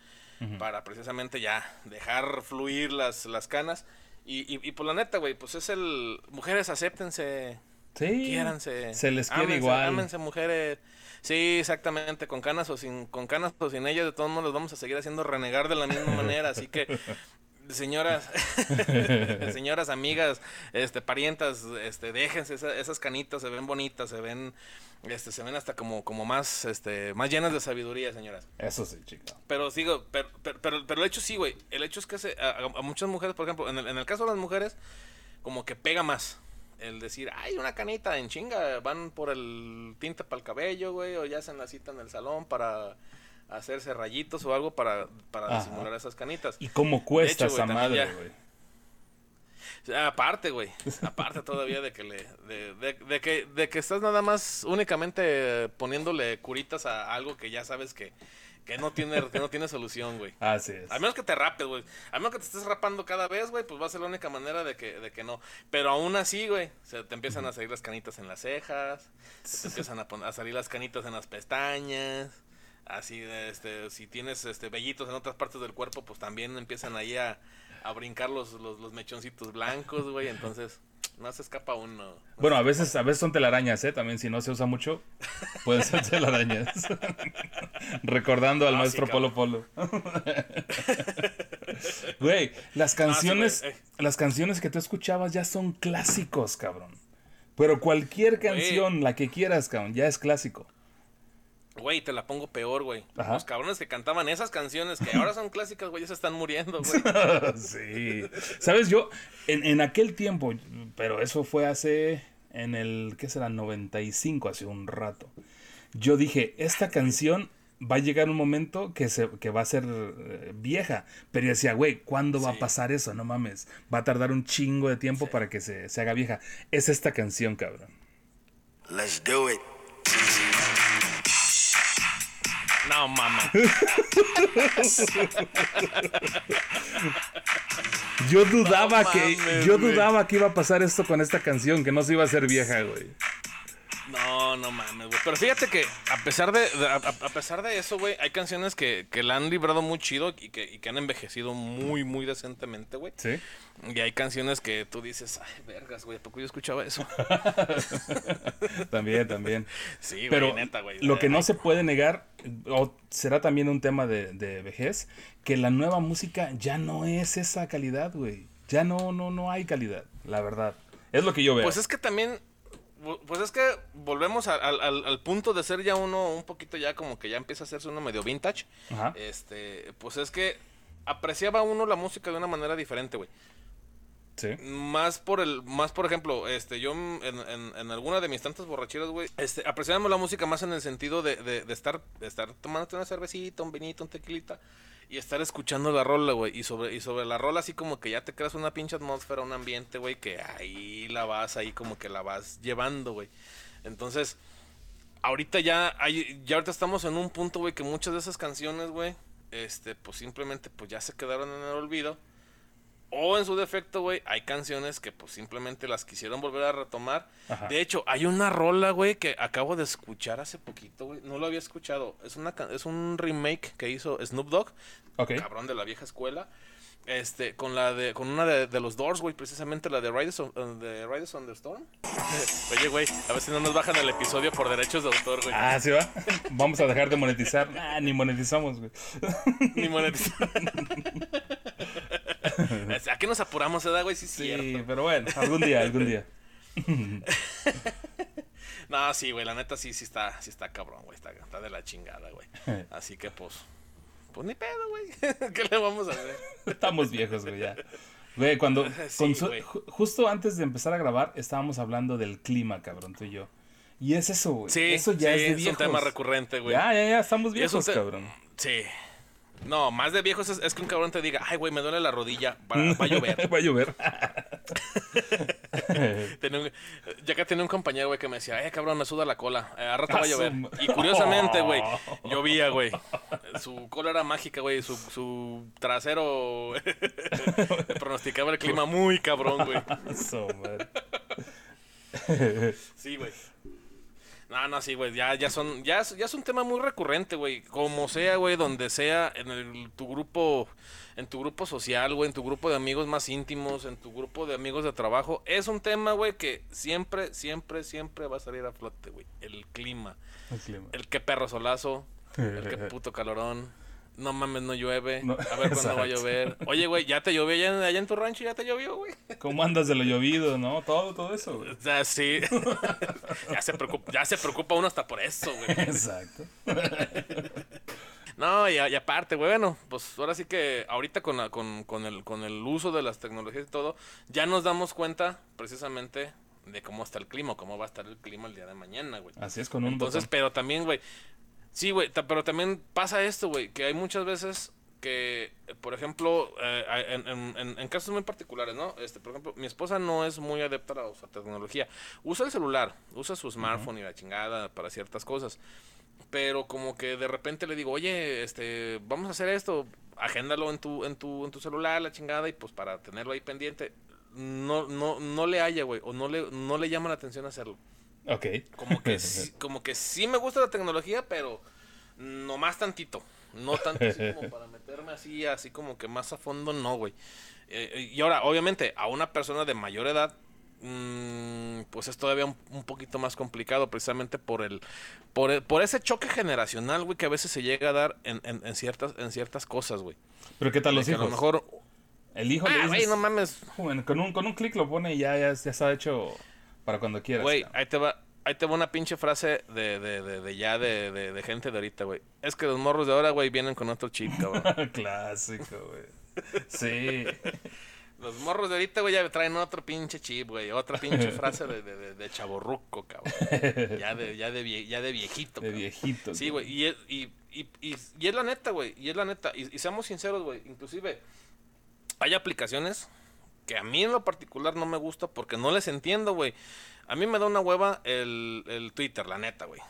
para precisamente ya dejar fluir las, las canas. Y, y, y por pues la neta, güey, pues es el... Mujeres, acéptense Sí. Se les quiere igual. Ámense, mujeres. Sí, exactamente. Con canas o sin, con canas o sin ellas, de todos modos los vamos a seguir haciendo renegar de la misma manera. Así que, señoras, señoras, amigas, este, parientas, este, déjense esas canitas, se ven bonitas, se ven, este, se ven hasta como, como más, este, más llenas de sabiduría, señoras. Eso sí, chica. Pero sigo, pero, pero, pero, el hecho sí, güey. El hecho es que a, muchas mujeres, por ejemplo, en el, en el caso de las mujeres, como que pega más el decir, ay, una canita en chinga, van por el tinte para el cabello, güey, o ya hacen la cita en el salón para hacerse rayitos o algo para, para disimular esas canitas. ¿Y cómo cuesta esa madre, güey? aparte, güey. Aparte todavía de que le. De, de, que, de que estás nada más únicamente poniéndole curitas a algo que ya sabes que, que no tiene, que no tiene solución, güey. Así es. A menos que te rapes, güey. A menos que te estés rapando cada vez, güey, pues va a ser la única manera de que, de que no. Pero aún así, güey, se te empiezan a salir las canitas en las cejas, te empiezan a, a salir las canitas en las pestañas. Así, este, si tienes este vellitos en otras partes del cuerpo, pues también empiezan ahí a, a brincar los, los, los mechoncitos blancos, güey. Entonces, no se escapa uno. Bueno, a veces, a veces son telarañas, ¿eh? También si no se usa mucho, pueden ser telarañas. Recordando al maestro Polo Polo. Güey, las canciones, eh. las canciones que tú escuchabas ya son clásicos, cabrón. Pero cualquier canción, la que quieras, cabrón, ya es clásico. Güey, te la pongo peor, güey. Los cabrones que cantaban esas canciones que ahora son clásicas, güey, ya se están muriendo, güey. sí. Sabes, yo, en, en, aquel tiempo, pero eso fue hace, en el, ¿qué será? 95, hace un rato. Yo dije, esta canción va a llegar un momento que, se, que va a ser eh, vieja. Pero yo decía, güey, ¿cuándo va a pasar eso? No mames. Va a tardar un chingo de tiempo para que se, se haga vieja. Es esta canción, cabrón. Let's do it. No, mamá. yo dudaba que yo dudaba que iba a pasar esto con esta canción, que no se iba a hacer vieja, güey. No, no mames, güey. Pero fíjate que a pesar de, a, pesar de eso, güey, hay canciones que, que la han librado muy chido y que, y que han envejecido muy, muy decentemente, güey. Sí. Y hay canciones que tú dices, ay, vergas, güey, ¿a poco yo escuchaba eso? también, también. Sí, güey, Pero neta, güey. Lo que no se puede negar, o será también un tema de, de vejez, que la nueva música ya no es esa calidad, güey. Ya no, no, no hay calidad, la verdad. Es lo que yo veo. Pues es que también pues es que volvemos al, punto de ser ya uno un poquito ya como que ya empieza a hacerse uno medio vintage. Este, pues es que apreciaba uno la música de una manera diferente, güey. Sí. Más por el, más por ejemplo, este, yo en, en, alguna de mis tantas borracheras, güey, este, apreciábamos la música más en el sentido de, de, de estar, de estar tomándote una cervecita, un vinito, un tequilita y estar escuchando la rola, güey. Y sobre, y sobre la rola, así como que ya te creas una pinche atmósfera, un ambiente, güey, que ahí la vas, ahí como que la vas llevando, güey. Entonces, ahorita ya hay, ya ahorita estamos en un punto, güey, que muchas de esas canciones, güey, este, pues simplemente, pues ya se quedaron en el olvido. O en su defecto, güey, hay canciones que pues simplemente las quisieron volver a retomar. De hecho, hay una rola, güey, que acabo de escuchar hace poquito, güey. No lo había escuchado. Es una es un remake que hizo Snoop Dogg, cabrón de la vieja escuela. Este, con la de, con una de, los Doors, güey, precisamente la de Riders on, uh, de Riders on the Storm. Oye, güey, a ver si no nos bajan el episodio por derechos de autor, güey. Ah, sí va. Vamos a dejar de monetizar. Ah, ni monetizamos, güey. ni monetizamos. ¿A qué nos apuramos, edad, güey? Sí, sí pero bueno, algún día, algún día. no, sí, güey, la neta sí, sí está, sí está cabrón, güey. Está, está de la chingada, güey. Así que pues, pues ni pedo, güey. ¿Qué le vamos a ver? Estamos viejos, güey, ya. Güey, cuando. justo antes de empezar a grabar, estábamos hablando del clima, cabrón, tú y yo. Y es eso, güey. Sí, eso ya es de viejos. Es un tema recurrente, güey. Ya, ya, ya, estamos viejos, cabrón. Sí, no, más de viejos es, que un cabrón te diga, ay, güey, me duele la rodilla, va, a llover. va a llover. ya que tenía un compañero, güey, que me decía, ay, cabrón, me suda la cola, eh, a rato va a llover. Y curiosamente, güey, llovía, güey. Su cola era mágica, güey, su, su trasero pronosticaba el clima muy cabrón, güey. sí, güey. No, no, sí, güey, ya, ya son, ya, ya es un tema muy recurrente, güey. Como sea, güey, donde sea, en el, tu grupo, en tu grupo social, güey, en tu grupo de amigos más íntimos, en tu grupo de amigos de trabajo, es un tema, güey, que siempre, siempre, siempre va a salir a flote, güey. El clima. El clima. El que perro solazo, el que puto calorón no mames, no llueve. a ver cuándo va a llover. Oye, güey, ¿ya te llovió allá, en tu rancho? ¿Ya te llovió, güey? ¿Cómo andas de lo llovido, no? Todo, todo eso, güey. Sí. ya, se preocupa, ya se preocupa uno hasta por eso, güey. Exacto. no, y, aparte, güey, bueno, pues ahora sí que ahorita con, con, con, el, con el uso de las tecnologías y todo, ya nos damos cuenta precisamente de cómo está el clima, cómo va a estar el clima el día de mañana, güey. Así es con un Entonces, pero también, güey, Sí, güey, pero también pasa esto, güey, que hay muchas veces que, por ejemplo, eh, en, casos muy particulares, ¿no? Este, por ejemplo, mi esposa no es muy adepta a la, tecnología. Usa el celular, usa su smartphone y la chingada para ciertas cosas. Pero como que de repente le digo, oye, este, vamos a hacer esto, agéndalo en tu, en tu, en tu celular, la chingada, y pues para tenerlo ahí pendiente. No, no, no le haya, güey, o no le, no le llama la atención hacerlo. Ok. Como que, como que sí me gusta la tecnología, pero no más tantito. No tanto así como para meterme así, así como que más a fondo, no, güey. Eh, y ahora, obviamente, a una persona de mayor edad, mm, pues es todavía un, poquito más complicado, precisamente por el, por por ese choque generacional, güey, que a veces se llega a dar en, en, ciertas, en ciertas cosas, güey. Pero ¿qué tal los hijos? A lo mejor... El hijo ah, güey, no mames. con un, con un clic lo pone y ya, ya, ya está hecho para cuando quieras. Güey, ahí te va. Ahí te va una pinche frase de, de, de, de ya de, de, gente de ahorita, güey. Es que los morros de ahora, güey, vienen con otro chip, cabrón. Clásico, güey. Sí. Los morros de ahorita, güey, ya traen otro pinche chip, güey. Otra pinche frase de, de, de, chaborruco, cabrón. Ya de, ya de, ya de viejito. De viejito. Sí, güey. Y, y, y, y, y, es la neta, güey. Y es la neta. Y, y seamos sinceros, güey. Inclusive, hay aplicaciones que a mí en lo particular no me gusta porque no les entiendo, güey. A mí me da una hueva el, el Twitter, la neta, güey.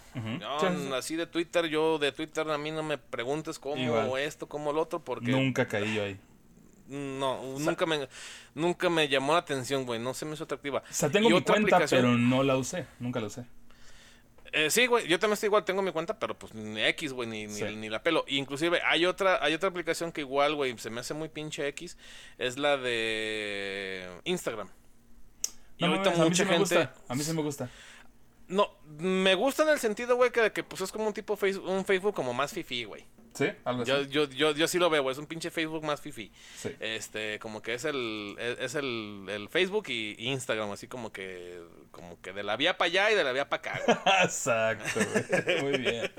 Así de Twitter, yo de Twitter a mí no me preguntes cómo esto, cómo lo otro, porque... Nunca caí yo ahí. No, nunca me nunca me llamó la atención, güey. No se me hizo atractiva. O sea, tengo mi cuenta, pero no la usé. Nunca la usé. Eh, sí, güey, yo también estoy igual, tengo mi cuenta, pero pues ni X, güey, ni, ni, la pelo. inclusive hay otra, hay otra aplicación que igual, güey, se me hace muy pinche X, es la de Instagram. Y ahorita mucha gente... A mí sí me gusta. No, me gusta en el sentido, güey, que, que pues es como un tipo Facebook, un Facebook como más fifi, güey. Sí, algo así. Yo, yo, yo, sí lo veo, güey. Es un pinche Facebook más fifi. Sí. Este, como que es el, es el, el Facebook y, Instagram, así como que, como que de la vía para allá y de la vía para acá, Exacto, güey. Muy bien.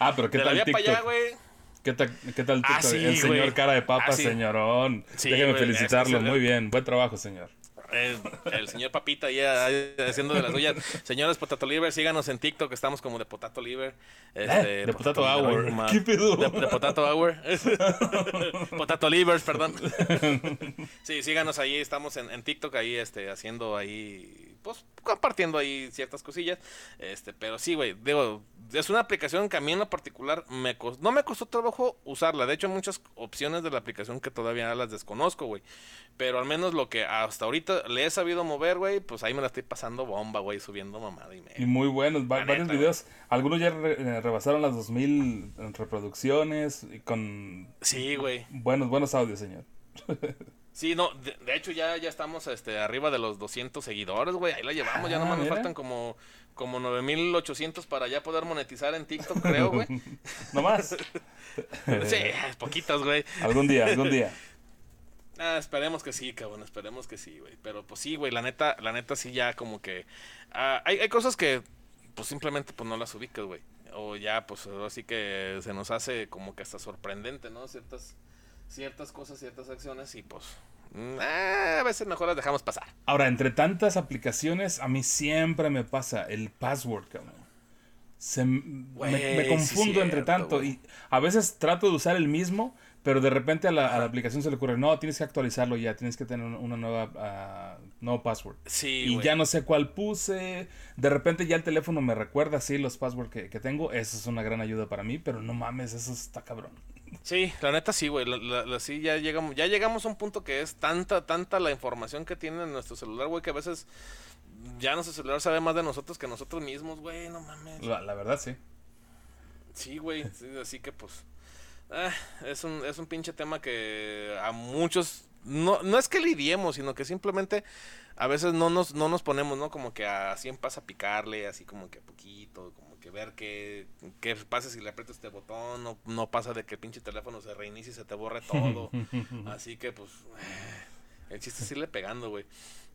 Ah, pero ¿qué de tal la vía para allá, güey. ¿Qué, tal, ¿Qué tal ah, TikTok? el señor cara de papa, ah, señorón. Sí, Déjeme felicitarlo. Muy bien. Buen trabajo, señor. El, señor Papita ya haciendo de las suyas. Señores Potato Liver, síganos en TikTok, estamos como de Potato Liver. Este, eh, de Potato, Hour. ¿Qué pedo? De, Potato Hour. potato Livers, perdón. Sí, síganos ahí, estamos en, en TikTok ahí este, haciendo ahí pues compartiendo ahí ciertas cosillas. Este, pero sí, güey, digo, es una aplicación que a mí en lo particular me no me costó trabajo usarla. De hecho, hay muchas opciones de la aplicación que todavía las desconozco, güey. Pero al menos lo que hasta ahorita le he sabido mover, güey, pues ahí me la estoy pasando bomba, güey, subiendo mamada y medio. Y muy buenos, varios videos. Algunos ya eh, rebasaron las 2000 reproducciones y con... Sí, güey. Buenos, buenos audios, señor. Sí, no, de, hecho ya, ya estamos este, arriba de los 200 seguidores, güey. Ahí la llevamos, ya nomás nos ah, faltan como, como 9800 para ya poder monetizar en TikTok, creo, güey. ¿No más? sí, poquitas, güey. Algún día, algún día. Ah, esperemos que sí, cabrón, esperemos que sí, güey. Pero pues sí, güey, la neta, la neta sí ya como que... Ah, hay, hay cosas que pues simplemente pues no las ubicas, güey. O ya pues así que se nos hace como que hasta sorprendente, ¿no? Ciertas ciertas cosas, ciertas acciones y pues mm, eh, a veces mejor las dejamos pasar. Ahora, entre tantas aplicaciones, a mí siempre me pasa el password, cabrón. Se, me, confundo entre tanto y a veces trato de usar el mismo, pero de repente a la, aplicación se le ocurre, no, tienes que actualizarlo ya, tienes que tener una nueva, uh, nuevo password. Sí, y ya no sé cuál puse. De repente ya el teléfono me recuerda así los passwords que, que tengo. Eso es una gran ayuda para mí, pero no mames, eso está cabrón. Sí, la neta sí, güey. La, sí, ya llegamos, ya llegamos a un punto que es tanta, tanta la información que tiene en nuestro celular, güey, que a veces ya nuestro celular sabe más de nosotros que nosotros mismos, güey, no mames. La, verdad, sí. Sí, güey, así que pues... Ah, es, un, es un pinche tema que a muchos... No, no es que lidiemos, sino que simplemente a veces no nos, no nos ponemos, ¿no? Como que así en pasa a picarle, así como que a poquito, como que ver qué, qué pasa si le aprieto este botón, no, no pasa de que el pinche teléfono se reinicie y se te borre todo. Así que pues el chiste es irle pegando, güey.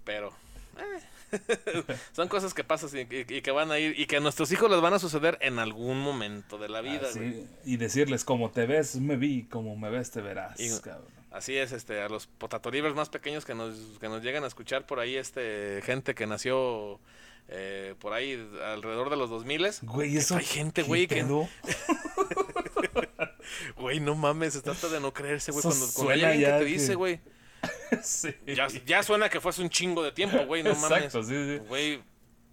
Pero eh, son cosas que pasan y, que van a ir y que a nuestros hijos les van a suceder en algún momento de la vida. y decirles como te ves, me vi, como me ves, te verás. Así es, este, a los potatoribers más pequeños que nos, que nos llegan a escuchar por ahí, este, gente que nació eh, por ahí alrededor de los 2000 Güey, eso. Hay gente, güey, que. Güey, no mames, está hasta de no creerse, güey. Cuando, cuando hay alguien que te dice, güey. sí. ya, ya, suena que fue hace un chingo de tiempo, güey, no mames. Exacto, sí, sí. Güey,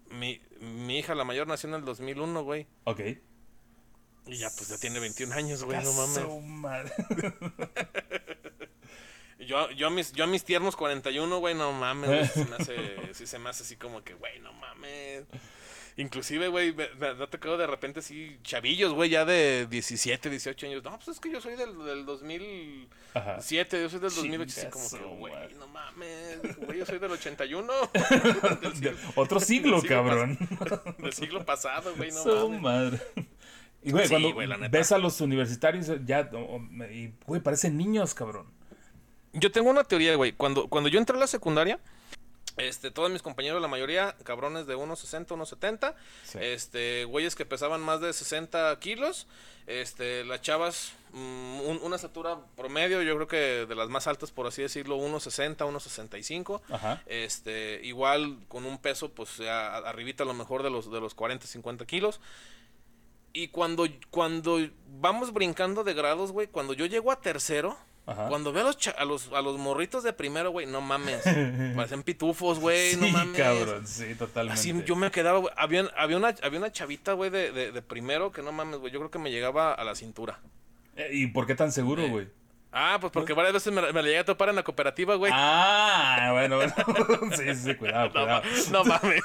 mi, mi hija, la mayor, nació en el 2001, güey. Ok. Y ya, pues ya tiene 21 años, güey, no mames. Yo, yo, a mis, yo a mis tiernos 41, güey, no mames, se me hace, sí se me hace así como que, güey, no mames. Inclusive, güey, me, me, tocado de repente así chavillos, güey, ya de 17, 18 años. No, pues es que yo soy del, del 2007, yo soy del 2008. Así como que, güey, no mames, güey, yo soy del 81. Otro siglo, cabrón. del siglo pasado, güey, no so madre. Y, güey, cuando ves a los universitarios, ya, y, güey, parecen niños, cabrón. Yo tengo una teoría, güey. Cuando, cuando yo entré a la secundaria, este, todos mis compañeros, la mayoría, cabrones de 1.60, 1.70. Este, güeyes que pesaban más de 60 kilos. Este, las chavas, mm, una estatura promedio, yo creo que de las más altas, por así decirlo, 1.60, 1.65. Este, igual con un peso, pues, arribita a lo mejor de los, de los 40, 50 kilos. Y cuando, cuando vamos brincando de grados, güey, cuando yo llego a tercero, cuando veo a los, a los, a los morritos de primero, güey, no mames. Parecen pitufos, güey, no mames. cabrón, sí, totalmente. Así yo me quedaba, güey. Había, había, una, había una chavita, güey, de, de, de, primero que no mames, güey. Yo creo que me llegaba a la cintura. Eh, ¿Y por qué tan seguro, eh, güey? Ah, pues porque varias veces me, me, la llegué a topar en la cooperativa, güey. Ah, bueno, bueno. sí, sí, cuidado, cuidado. No, no mames.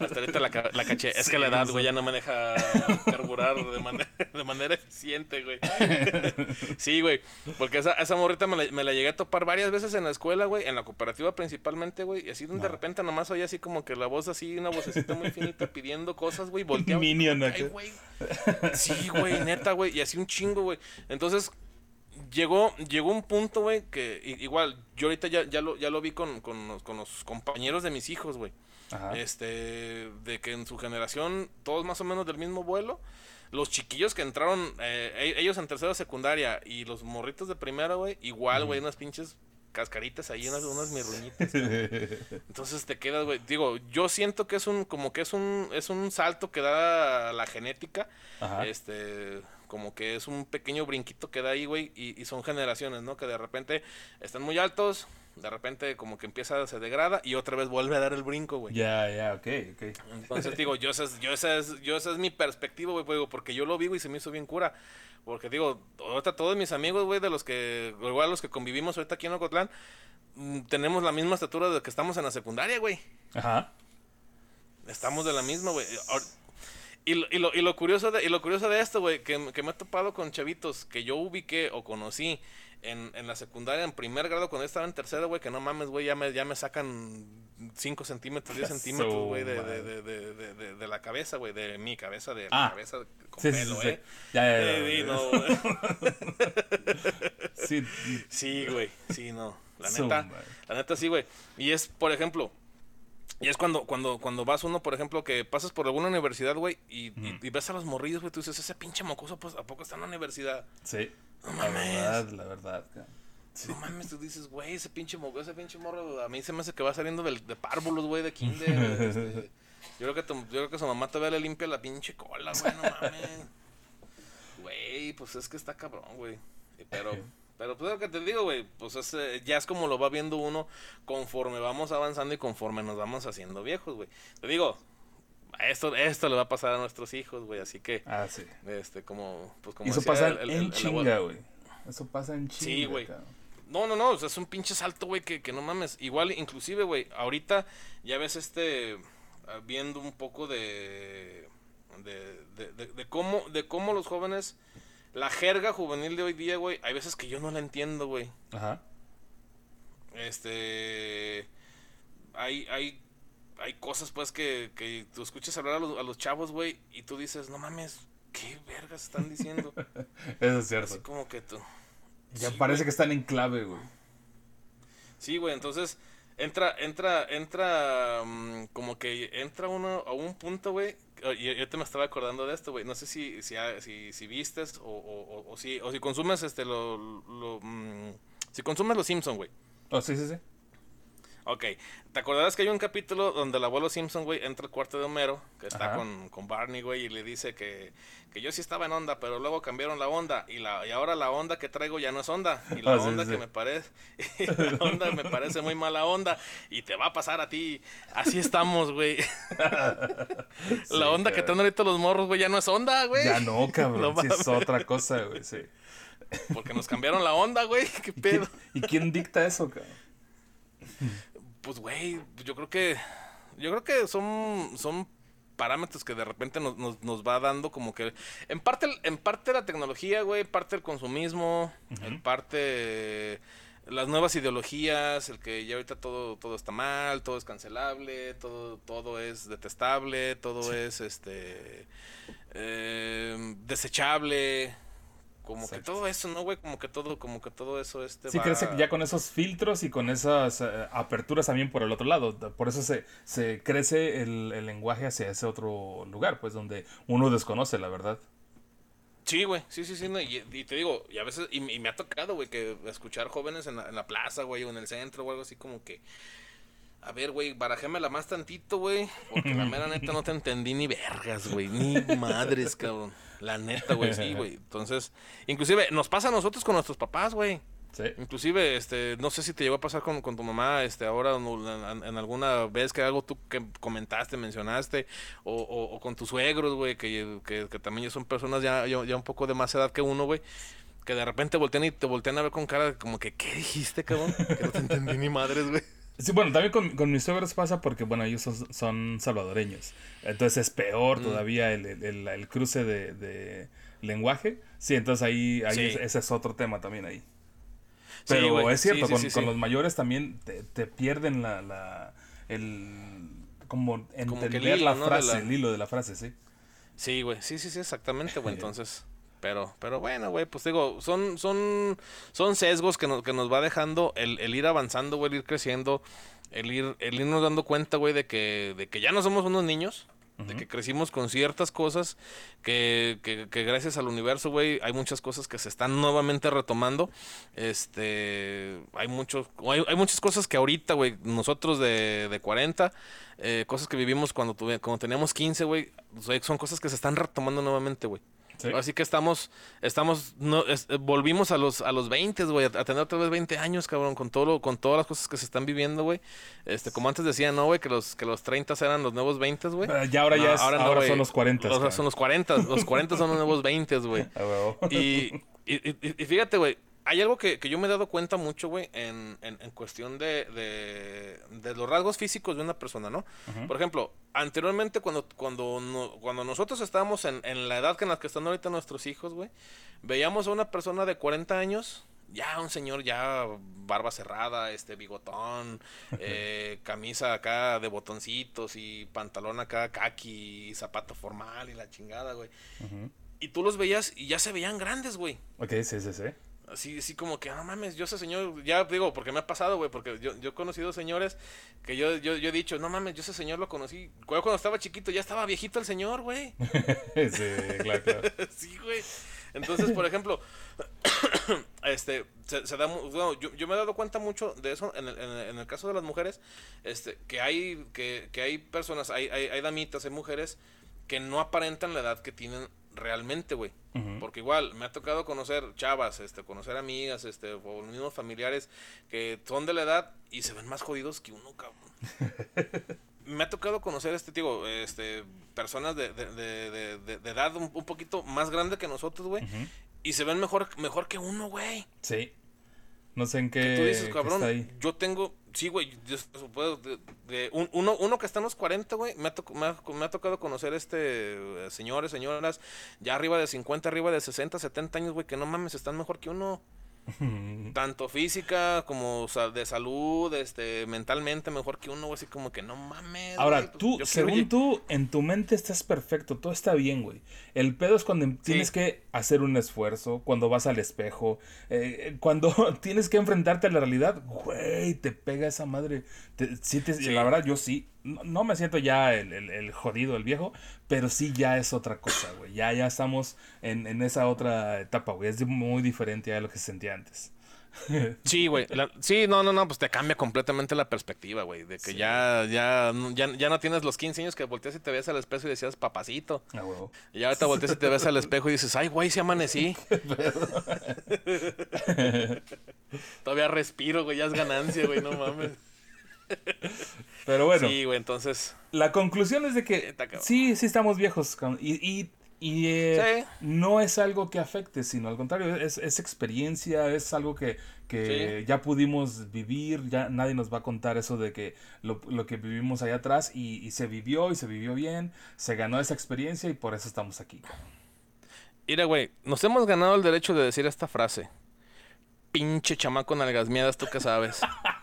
Ahorita la, la caché. Es que la edad, güey, ya no me deja carburar de, manera, de manera eficiente, güey. sí, güey. Porque esa, esa morrita me la, me la, llegué a topar varias veces en la escuela, güey. En la cooperativa principalmente, güey. Y así de repente nomás oía así como que la voz así, una vocecita muy finita pidiendo cosas, güey. Volteaba. Minion, güey. Sí, güey, neta, güey. Y así un chingo, güey. Entonces, llegó, llegó un punto, güey, que igual, yo ahorita ya, ya, lo, ya lo vi con, con, los compañeros de mis hijos, güey. Este, de que en su generación, todos más o menos del mismo vuelo, los chiquillos que entraron, eh, e, ellos en tercera secundaria y los morritos de primera, güey, igual, güey, unas pinches cascaritas ahí, unas, unas mirruñitas. Entonces te quedas, güey. Digo, yo siento que es un, como que es un, es un salto que da la genética. Este, como que es un pequeño brinquito que da ahí, güey, y, son generaciones, ¿no? Que de repente están muy altos, de repente como que empieza, se degrada y otra vez vuelve a dar el brinco, güey. Ya, ya, ok, ok. Entonces digo, yo esa es, yo esa es, yo esa es mi perspectiva, güey, porque yo lo vivo y se me hizo bien cura. Porque digo, ahorita todos mis amigos, güey, de los que, igual los que convivimos ahorita aquí en Ocotlán, mm, tenemos la misma estatura de que estamos en la secundaria, güey. Ajá. Estamos de la misma, güey. Y lo, y, lo, y lo, curioso de, y lo curioso de esto, güey, que, que, me he topado con chavitos que yo ubiqué o conocí en, en la secundaria, en primer grado, cuando estaba en tercero, güey, que no mames, güey, ya me, ya me sacan 5 centímetros, 10 centímetros, güey, de, de, de, de, la cabeza, güey, de mi cabeza, de la ah. cabeza con sí, pelo, sí, ¿eh? Ya, ya, ya, sí, sí, güey, sí, no. La neta, la neta sí, güey. Y es, por ejemplo, y es cuando, cuando, cuando vas uno, por ejemplo, que pasas por alguna universidad, güey, y, y, ves a los morrillos, güey, tú dices, ese pinche mocoso, pues, ¿a poco está en la universidad? Sí. No mames. La verdad, la verdad, No mames, tú dices, güey, ese pinche mocoso, ese pinche morro, a mí se me hace que va saliendo del, de párvulos, güey, de kinder. este, yo, creo que yo creo que su mamá todavía le limpia la pinche cola, güey, no mames. Güey, pues es que está cabrón, güey. Pero... Pero pues lo que te digo, güey, pues es, eh, ya es como lo va viendo uno conforme vamos avanzando y conforme nos vamos haciendo viejos, güey. Te digo, esto, esto le va a pasar a nuestros hijos, güey, así que... Ah, sí. Este, como, pues como... Eso pasa en chinga, güey. Eso pasa en chinga. Sí, güey. No, no, no, o sea, es un pinche salto, güey, que, que no mames. Igual, inclusive, güey, ahorita ya ves este, ah, viendo un poco de, de, de, de, de cómo, de cómo los jóvenes la jerga juvenil de hoy día, güey, hay veces que yo no la entiendo, güey. Ajá. Este. Hay, hay, hay cosas, pues, que, que tú escuchas hablar a los, a los chavos, güey, y tú dices, no mames, ¿qué vergas están diciendo? Eso es cierto. Así como que tú. Ya parece que están en clave, güey. Sí, güey, entonces entra, entra, entra, mm, como que entra uno a un punto, güey, yo, yo, te me estaba acordando de esto, güey. No sé si, si, si, si vistes o, o, o, si, o si consumes este, lo, lo mm, si consumes los Simpson, güey. Oh, sí, sí, sí. Ok, ¿te acordarás que hay un capítulo donde el abuelo Simpson, güey, entra al cuarto de Homero, que está con, con, Barney, güey, y le dice que, que, yo sí estaba en onda, pero luego cambiaron la onda, y, la, y ahora la onda que traigo ya no es onda, y la ah, onda que me parece, la onda me parece muy mala onda, y te va a pasar a ti, así estamos, güey. la onda que traen ahorita los morros, güey, ya no es onda, güey. Ya no, cabrón, es otra cosa, güey, sí. Porque nos cambiaron la onda, güey, qué pedo. ¿Y quién dicta eso, cabrón? Pues, güey, yo creo que. Yo creo que son. son parámetros que de repente nos, nos, va dando como que en parte en parte la tecnología güey parte el consumismo en parte las nuevas ideologías el que ya ahorita todo todo está mal todo es cancelable todo todo es detestable todo es este eh, desechable como que todo eso, ¿no, güey? Como que todo, como que todo eso este Sí, crece ya con esos filtros y con esas eh, aperturas también por el otro lado. Por eso se, se crece el, lenguaje hacia ese otro lugar, pues, donde uno desconoce, la verdad. Sí, güey, sí, sí, sí, y, te digo, y a veces, y, me ha tocado, güey, que escuchar jóvenes en la, en la plaza, güey, o en el centro o algo así como que, a ver, güey, barajémela más tantito, güey, porque la mera neta no te entendí ni vergas, güey, ni madres, cabrón. La neta, güey, sí, güey. Entonces, inclusive nos pasa a nosotros con nuestros papás, güey. Sí. Inclusive, este, no sé si te llegó a pasar con, tu mamá, este, ahora en, alguna vez que algo tú que comentaste, mencionaste, o, o, con tus suegros, güey, que, que, también ya son personas ya, ya, un poco de más edad que uno, güey, que de repente voltean y te voltean a ver con cara como que, ¿qué dijiste, cabrón? Que no te entendí ni madres, güey. Sí, bueno, también con, con mis suegros pasa porque, bueno, ellos son, salvadoreños. Entonces es peor mm. todavía el, el, cruce de, lenguaje. Sí, entonces ahí, ese es otro tema también ahí. Pero es cierto, con, los mayores también te, pierden la, la, el... Como entender la frase, el hilo de la frase, sí. Sí, güey, sí, sí, sí, exactamente, güey. Entonces... Pero, pero bueno, güey, pues digo, son, son, son sesgos que nos, que nos va dejando el, el ir avanzando, güey, el ir creciendo, el ir, el irnos dando cuenta, güey, de que, de que ya no somos unos niños, de que crecimos con ciertas cosas, que, que, que gracias al universo, güey, hay muchas cosas que se están nuevamente retomando. Este, hay muchos, hay, hay muchas cosas que ahorita, güey, nosotros de, de 40, eh, cosas que vivimos cuando, tuve, cuando teníamos 15, güey, son cosas que se están retomando nuevamente, güey. Así que estamos, estamos, no, volvimos a los, a los 20, güey, a, tener otra vez 20 años, cabrón, con todo, con todas las cosas que se están viviendo, güey. Este, como antes decía, ¿no, güey? Que los, que los 30 eran los nuevos 20, güey. ya ahora ya ahora, son los 40. Ahora son los 40, los 40 son los nuevos 20, güey. y, y, y, fíjate, güey, hay algo que, que, yo me he dado cuenta mucho, güey, en, en, en, cuestión de, de, de, los rasgos físicos de una persona, ¿no? Por ejemplo, anteriormente cuando, cuando, cuando nosotros estábamos en, en, la edad en la que están ahorita nuestros hijos, güey, veíamos a una persona de 40 años, ya un señor ya barba cerrada, este bigotón, eh, camisa acá de botoncitos y pantalón acá kaki, zapato formal y la chingada, güey. Y tú los veías y ya se veían grandes, güey. Ok, sí, sí, sí. Así, así como que, no mames, yo ese señor, ya digo, porque me ha pasado, güey, porque yo, yo he conocido señores que yo, yo, yo he dicho, no mames, yo ese señor lo conocí. Cuando estaba chiquito ya estaba viejito el señor, güey. sí, claro, claro. sí, güey. Entonces, por ejemplo, este, se, da, bueno, yo, yo, me he dado cuenta mucho de eso en el, en el, caso de las mujeres, este, que hay, que, que hay personas, hay, hay, hay damitas, hay mujeres que no aparentan la edad que tienen realmente, güey. Porque igual me ha tocado conocer chavas, este, conocer amigas, este, o los mismos familiares que son de la edad y se ven más jodidos que uno, cabrón. me ha tocado conocer este tipo, este, personas de, de, de, de edad un, poquito más grande que nosotros, güey. Y se ven mejor, mejor que uno, güey. Sí. No sé en qué. tú dices, cabrón, yo tengo. Sí, güey. De, uno, uno que está en los 40, güey. Me, me, ha tocado conocer este. señores, señoras. Ya arriba de 50, arriba de 60, 70 años, güey. Que no mames, están mejor que uno. Tanto física como de salud, este, mentalmente mejor que uno, güey, así como que no mames. Ahora, pues, tú, según tú, en tu mente estás perfecto, todo está bien, güey. El pedo es cuando tienes que hacer un esfuerzo, cuando vas al espejo, eh, cuando tienes que enfrentarte a la realidad, güey, te pega esa madre. La verdad, yo sí, no, me siento ya el, jodido, el viejo, pero sí ya es otra cosa, güey. Ya, ya estamos en, en esa otra etapa, güey. Es muy diferente a lo que se sentía antes. Sí, güey. Sí, no, no, no, pues te cambia completamente la perspectiva, güey. De que ya, ya, ya, no tienes los 15 años que volteas y te ves al espejo y decías, papacito. Ah, y ahora te volteas y te ves al espejo y dices, ay, güey, se amanecí. Todavía respiro, güey, ya es ganancia, güey, no mames. Pero bueno. Sí, güey, entonces. La conclusión es de que sí, sí estamos viejos. Y, y, eh, no es algo que afecte, sino al contrario, es, es experiencia, es algo que, que ya pudimos vivir, ya nadie nos va a contar eso de que lo, lo que vivimos allá atrás y, se vivió y se vivió bien, se ganó esa experiencia y por eso estamos aquí. Mira, güey, nos hemos ganado el derecho de decir esta frase. Pinche chamaco nalgas miedas, tú qué sabes.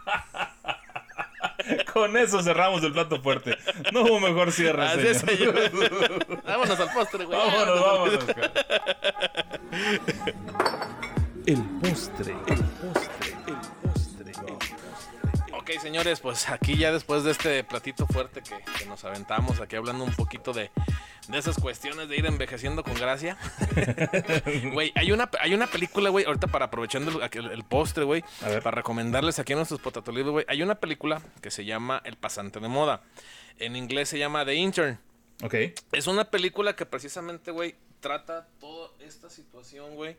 Con eso cerramos el plato fuerte. No hubo mejor cierre. Así es, vámonos al postre, güey. Vámonos, vámonos. el postre, el postre, el postre. Ok, señores, pues aquí ya después de este platito fuerte que, que nos aventamos, aquí hablando un poquito de, de esas cuestiones de ir envejeciendo con gracia. Güey, hay una, hay una película, güey, ahorita para aprovechando el, postre, güey, para recomendarles aquí a nuestros potatolidos, güey. Hay una película que se llama El pasante de moda. En inglés se llama The Intern. Ok. Es una película que precisamente, güey, trata toda esta situación, güey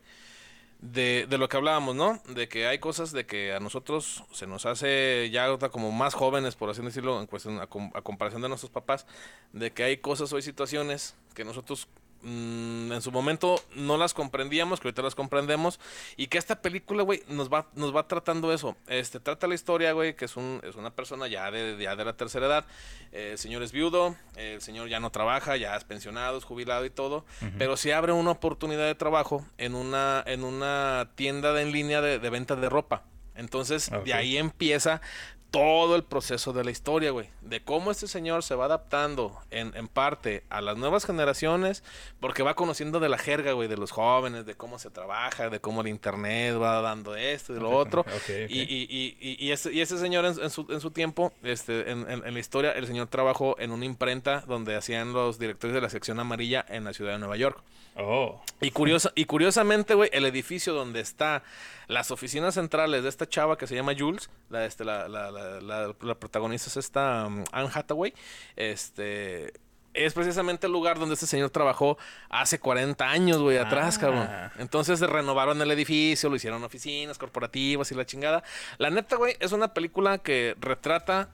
de, de, lo que hablábamos, ¿no? De que hay cosas de que a nosotros se nos hace ya como más jóvenes, por así decirlo, en cuestión, a, comparación de nuestros papás, de que hay cosas o hay situaciones que nosotros mm, en su momento no las comprendíamos, que ahorita las comprendemos, y que esta película, güey, nos va, nos va tratando eso. Este, trata la historia, güey, que es, un, es una persona ya de, de la tercera edad, eh, el señor es viudo, el señor ya no trabaja, ya es pensionado, es jubilado y todo, pero se abre una oportunidad de trabajo en una, en una tienda en línea de, venta de ropa. Entonces, de ahí empieza todo el proceso de la historia, güey. De cómo este señor se va adaptando en, en, parte a las nuevas generaciones, porque va conociendo de la jerga, güey, de los jóvenes, de cómo se trabaja, de cómo el internet va dando esto y lo otro. Y, y, y, y, ese, y ese señor en, su, en su tiempo, este, en, en, la historia, el señor trabajó en una imprenta donde hacían los directores de la sección amarilla en la ciudad de Nueva York. Oh. Y, curiosa, y curiosamente, güey, el edificio donde está las oficinas centrales de esta chava que se llama Jules, la, este, la, la, la, protagonista es esta um, Anne Hathaway, este es precisamente el lugar donde este señor trabajó hace 40 años, güey, atrás, ah. cabrón. Entonces se renovaron el edificio, lo hicieron oficinas corporativas y la chingada. La neta, güey, es una película que retrata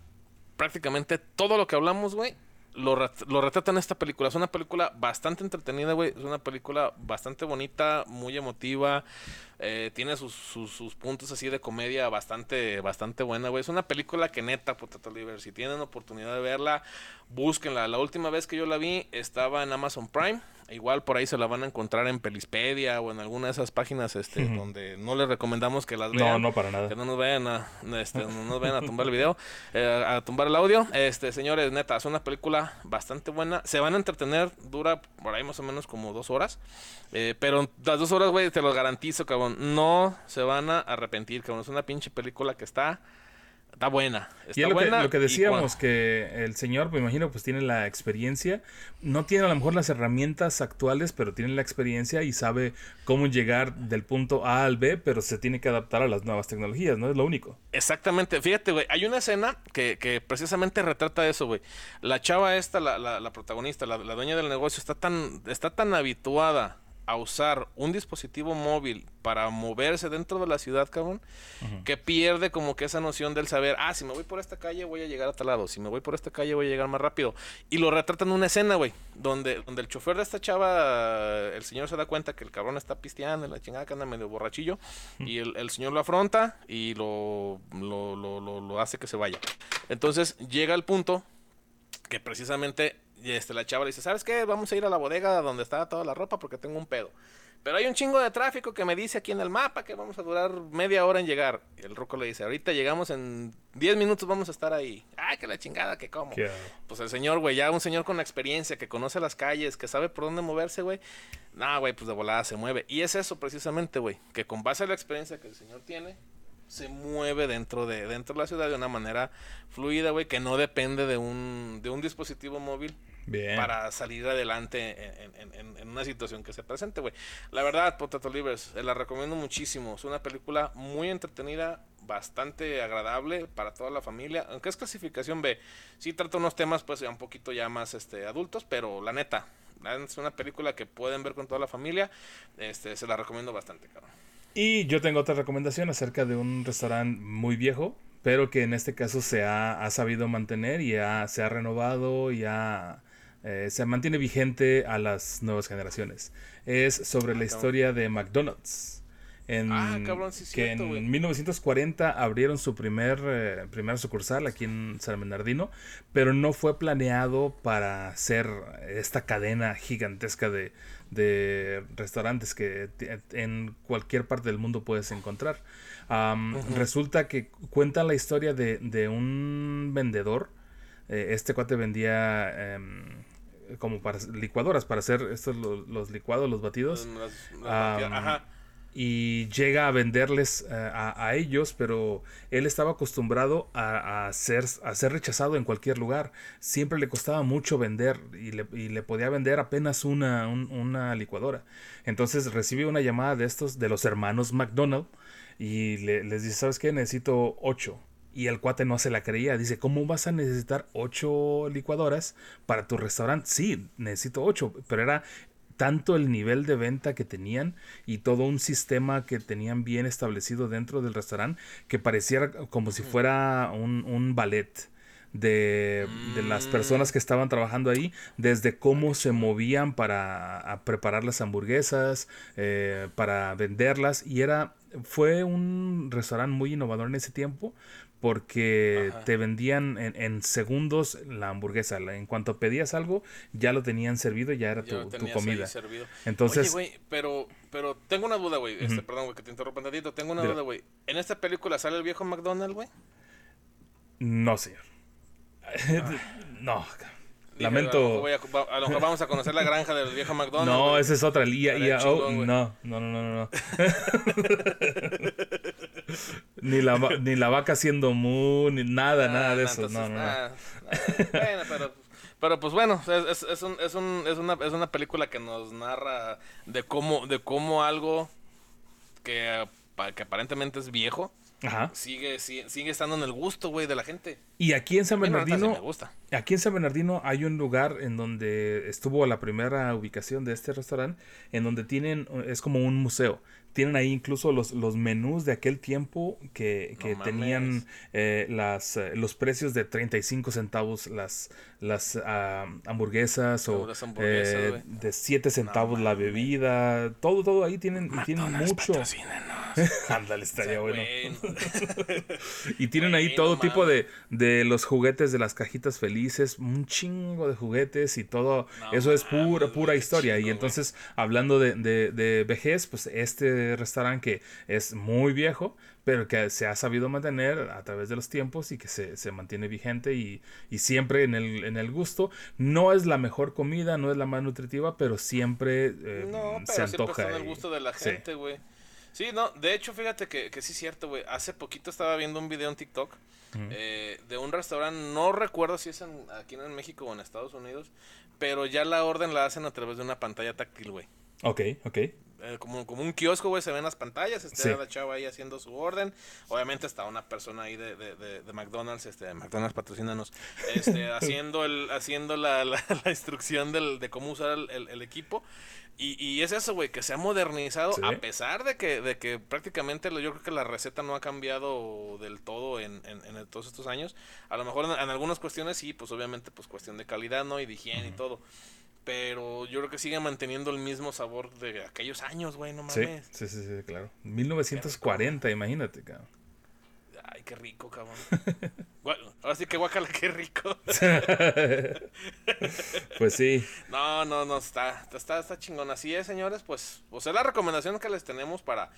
prácticamente todo lo que hablamos, güey, lo, lo en esta película. Es una película bastante entretenida, güey. Es una película bastante bonita, muy emotiva. Eh, tiene sus, sus, puntos así de comedia bastante, bastante buena, güey. Es una película que neta, Potato Liver, si tienen oportunidad de verla, búsquenla. La última vez que yo la vi estaba en Amazon Prime. Igual por ahí se la van a encontrar en Pelispedia o en alguna de esas páginas este, donde no les recomendamos que las vean. No, no, para nada. Que no nos vayan a, este, no nos vayan a tumbar el video, eh, a tumbar el audio. Este, señores, neta, es una película bastante buena. Se van a entretener, dura por ahí más o menos como dos horas. Eh, pero las dos horas, güey, te lo garantizo, cabrón. No se van a arrepentir, cabrón. Es una pinche película que está Está buena. Está y lo, que, lo que decíamos, que el señor, me imagino, pues tiene la experiencia. No tiene a lo mejor las herramientas actuales, pero tiene la experiencia y sabe cómo llegar del punto A al B, pero se tiene que adaptar a las nuevas tecnologías, ¿no? Es lo único. Exactamente. Fíjate, güey, hay una escena que, que precisamente retrata eso, güey. La chava esta, la, la, la protagonista, la, la dueña del negocio, está tan, está tan habituada a usar un dispositivo móvil para moverse dentro de la ciudad, cabrón, que pierde como que esa noción del saber, ah, si me voy por esta calle voy a llegar a tal lado, si me voy por esta calle voy a llegar más rápido. Y lo retratan en una escena, güey, donde, donde el chofer de esta chava, el señor se da cuenta que el cabrón está pisteando, la chingada que anda medio borrachillo, y el, el, señor lo afronta y lo, lo, lo, lo hace que se vaya. Entonces llega al punto que precisamente y este, la chava le dice, ¿sabes qué? Vamos a ir a la bodega donde está toda la ropa porque tengo un pedo. Pero hay un chingo de tráfico que me dice aquí en el mapa que vamos a durar media hora en llegar. Y el roco le dice, ahorita llegamos en 10 minutos, vamos a estar ahí. Ay, que la chingada, que como. Pues el señor, güey, ya un señor con experiencia, que conoce las calles, que sabe por dónde moverse, güey. Nah, güey, pues de volada se mueve. Y es eso precisamente, güey, que con base a la experiencia que el señor tiene, se mueve dentro de, dentro de la ciudad de una manera fluida, güey, que no depende de un, de un dispositivo móvil para salir adelante en, una situación que se presente, güey. La verdad, Potato Livers, eh, la recomiendo muchísimo. Es una película muy entretenida, bastante agradable para toda la familia. Aunque es clasificación B, sí trata unos temas, pues, un poquito ya más este, adultos, pero la neta, es una película que pueden ver con toda la familia. Este, se la recomiendo bastante, cabrón. Y yo tengo otra recomendación acerca de un restaurante muy viejo, pero que en este caso se ha, sabido mantener y se ha renovado y ha eh, se mantiene vigente a las nuevas generaciones. Es sobre la historia de McDonald's. En, ah, cabrón, sí que en 1940 abrieron su primer, eh, primer sucursal aquí en San Bernardino, pero no fue planeado para ser esta cadena gigantesca de, de restaurantes que en cualquier parte del mundo puedes encontrar. Resulta que cuenta la historia de, de un vendedor. Eh, este cuate vendía em, como para licuadoras, para hacer estos los, licuados, los batidos. Y llega a venderles eh, a, ellos, pero él estaba acostumbrado a, ser, a ser rechazado en cualquier lugar. Siempre le costaba mucho vender y le, y le podía vender apenas una, una licuadora. Entonces recibe una llamada de estos, de los hermanos McDonald, y les dice, ¿sabes qué? Necesito ocho. Y el cuate no se la creía. Dice, ¿cómo vas a necesitar ocho licuadoras para tu restaurante? Sí, necesito ocho. Pero era tanto el nivel de venta que tenían y todo un sistema que tenían bien establecido dentro del restaurante que pareciera como si fuera un, ballet de, las personas que estaban trabajando ahí, desde cómo se movían para preparar las hamburguesas, eh, para venderlas, y era, fue un restaurante muy innovador en ese tiempo, porque te vendían en, segundos la hamburguesa. En cuanto pedías algo, ya lo tenían servido, ya era tu, comida. Entonces, Oye, güey, pero, pero tengo una duda, güey. Este, perdón, güey, que te interrumpa un tantito. Tengo una duda, güey. ¿En esta película sale el viejo McDonald's, güey? No, señor. no, Lamento. A lo, mejor vamos a conocer la granja del viejo McDonald's. No, esa es otra. Lía, oh, no, no, no, no, no. ni, la, ni la vaca haciendo mu, ni nada, nada de eso. no, no, no. bueno, pero, pero pues bueno, es, es, un, es, un, es, una, es una película que nos narra de cómo, de cómo algo que, que aparentemente es viejo Sigue, sigue, estando en el gusto, güey, de la gente. Y aquí en San Bernardino, aquí en San Bernardino hay un lugar en donde estuvo la primera ubicación de este restaurante, en donde tienen, es como un museo tienen ahí incluso los, los menús de aquel tiempo que, tenían eh, las, eh, los precios de 35 centavos las, las ah, hamburguesas o eh, de 7 centavos la bebida. Todo, todo ahí tienen, tienen mucho. Ándale, estaría bueno. y tienen ahí todo tipo de, de los juguetes de las cajitas felices, un chingo de juguetes y todo. eso es pura, pura historia. y entonces, hablando de, de, de vejez, pues este restaurante que es muy viejo, pero que se ha sabido mantener a través de los tiempos y que se, mantiene vigente y, siempre en el, en el gusto. No es la mejor comida, no es la más nutritiva, pero siempre eh, no, pero se antoja. Siempre el gusto de la gente, güey. Sí. no, de hecho, fíjate que, que sí es cierto, güey. Hace poquito estaba viendo un video en TikTok eh, de un restaurante, no recuerdo si es aquí en México o en Estados Unidos, pero ya la orden la hacen a través de una pantalla táctil, güey. Ok, ok. Eh, como, como un kiosco, güey, se ven las pantallas, está la chava ahí haciendo su orden. Obviamente está una persona ahí de, de, de, McDonald's, este, McDonald's patrocínanos, este, haciendo el, haciendo la, la, instrucción del, de cómo usar el, el, equipo. Y, y, es eso, güey, que se ha modernizado a pesar de que, de que prácticamente yo creo que la receta no ha cambiado del todo en, en, todos estos años. A lo mejor en, algunas cuestiones sí, pues obviamente pues cuestión de calidad, ¿no? Y de higiene y todo. Pero yo creo que sigue manteniendo el mismo sabor de aquellos años, güey, no mames. Sí, sí, sí, claro. 1940, imagínate, cabrón. Ay, qué rico, cabrón. ahora sí que guacala, qué rico. pues sí. No, no, no, está, está, está chingón. Así es, señores, pues, pues es la recomendación que les tenemos para,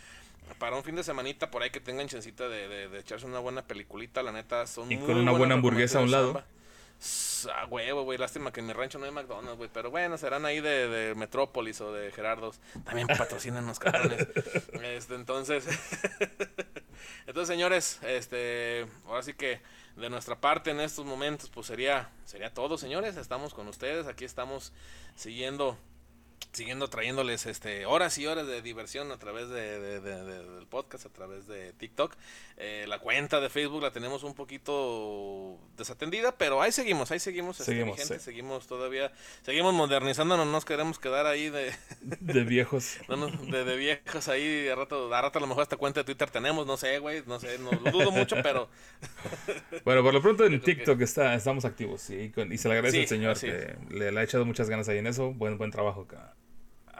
para un fin de semanita por ahí que tengan chancita de, de, echarse una buena peliculita, la neta, son Y con una buena hamburguesa a un lado. A huevo, güey. Lástima que en mi rancho no hay McDonald's, güey. Pero bueno, serán ahí de, de Metrópolis o de Gerardos. También patrocinan los cabrones. este, entonces. entonces, señores, este. Ahora sí que de nuestra parte en estos momentos, pues sería, sería todo, señores. Estamos con ustedes. Aquí estamos siguiendo siguiendo trayéndoles este horas y horas de diversión a través de, del podcast, a través de TikTok. Eh, la cuenta de Facebook la tenemos un poquito desatendida, pero ahí seguimos, ahí seguimos, este, seguimos, seguimos todavía, seguimos modernizándonos, no nos queremos quedar ahí de... de viejos. de, viejos ahí, a rato, a rato a lo mejor esta cuenta de Twitter tenemos, no sé, güey, no sé, no, lo dudo mucho, pero... bueno, por lo pronto en TikTok está, estamos activos y, y se le agradece al señor que le, le, ha echado muchas ganas ahí en eso, buen, buen trabajo acá.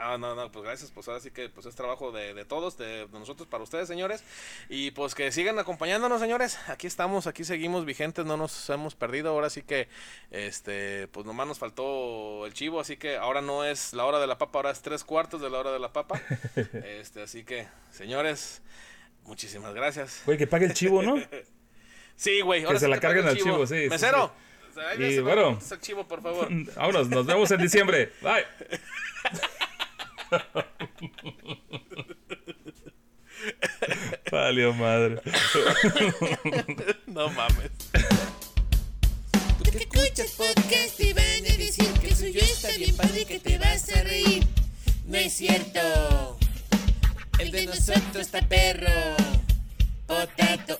Ah, no, no, pues gracias, pues así que pues es trabajo de, de todos, de, nosotros para ustedes, señores. Y pues que sigan acompañándonos, señores. Aquí estamos, aquí seguimos vigentes, no nos hemos perdido. Ahora sí que, este, pues nomás nos faltó el chivo, así que ahora no es la hora de la papa, ahora es tres cuartos de la hora de la papa. este, así que, señores, muchísimas gracias. Güey, que pague el chivo, ¿no? sí, güey. Que se la carguen al chivo, sí. Mesero. y bueno, chivo, por favor. Vámonos, nos vemos en diciembre. Bye. Valió madre. no mames. Tú que escuchas podcast te van a decir que soy yo está bien padre que te vas a reír. No es cierto. El de nosotros está perro. Potato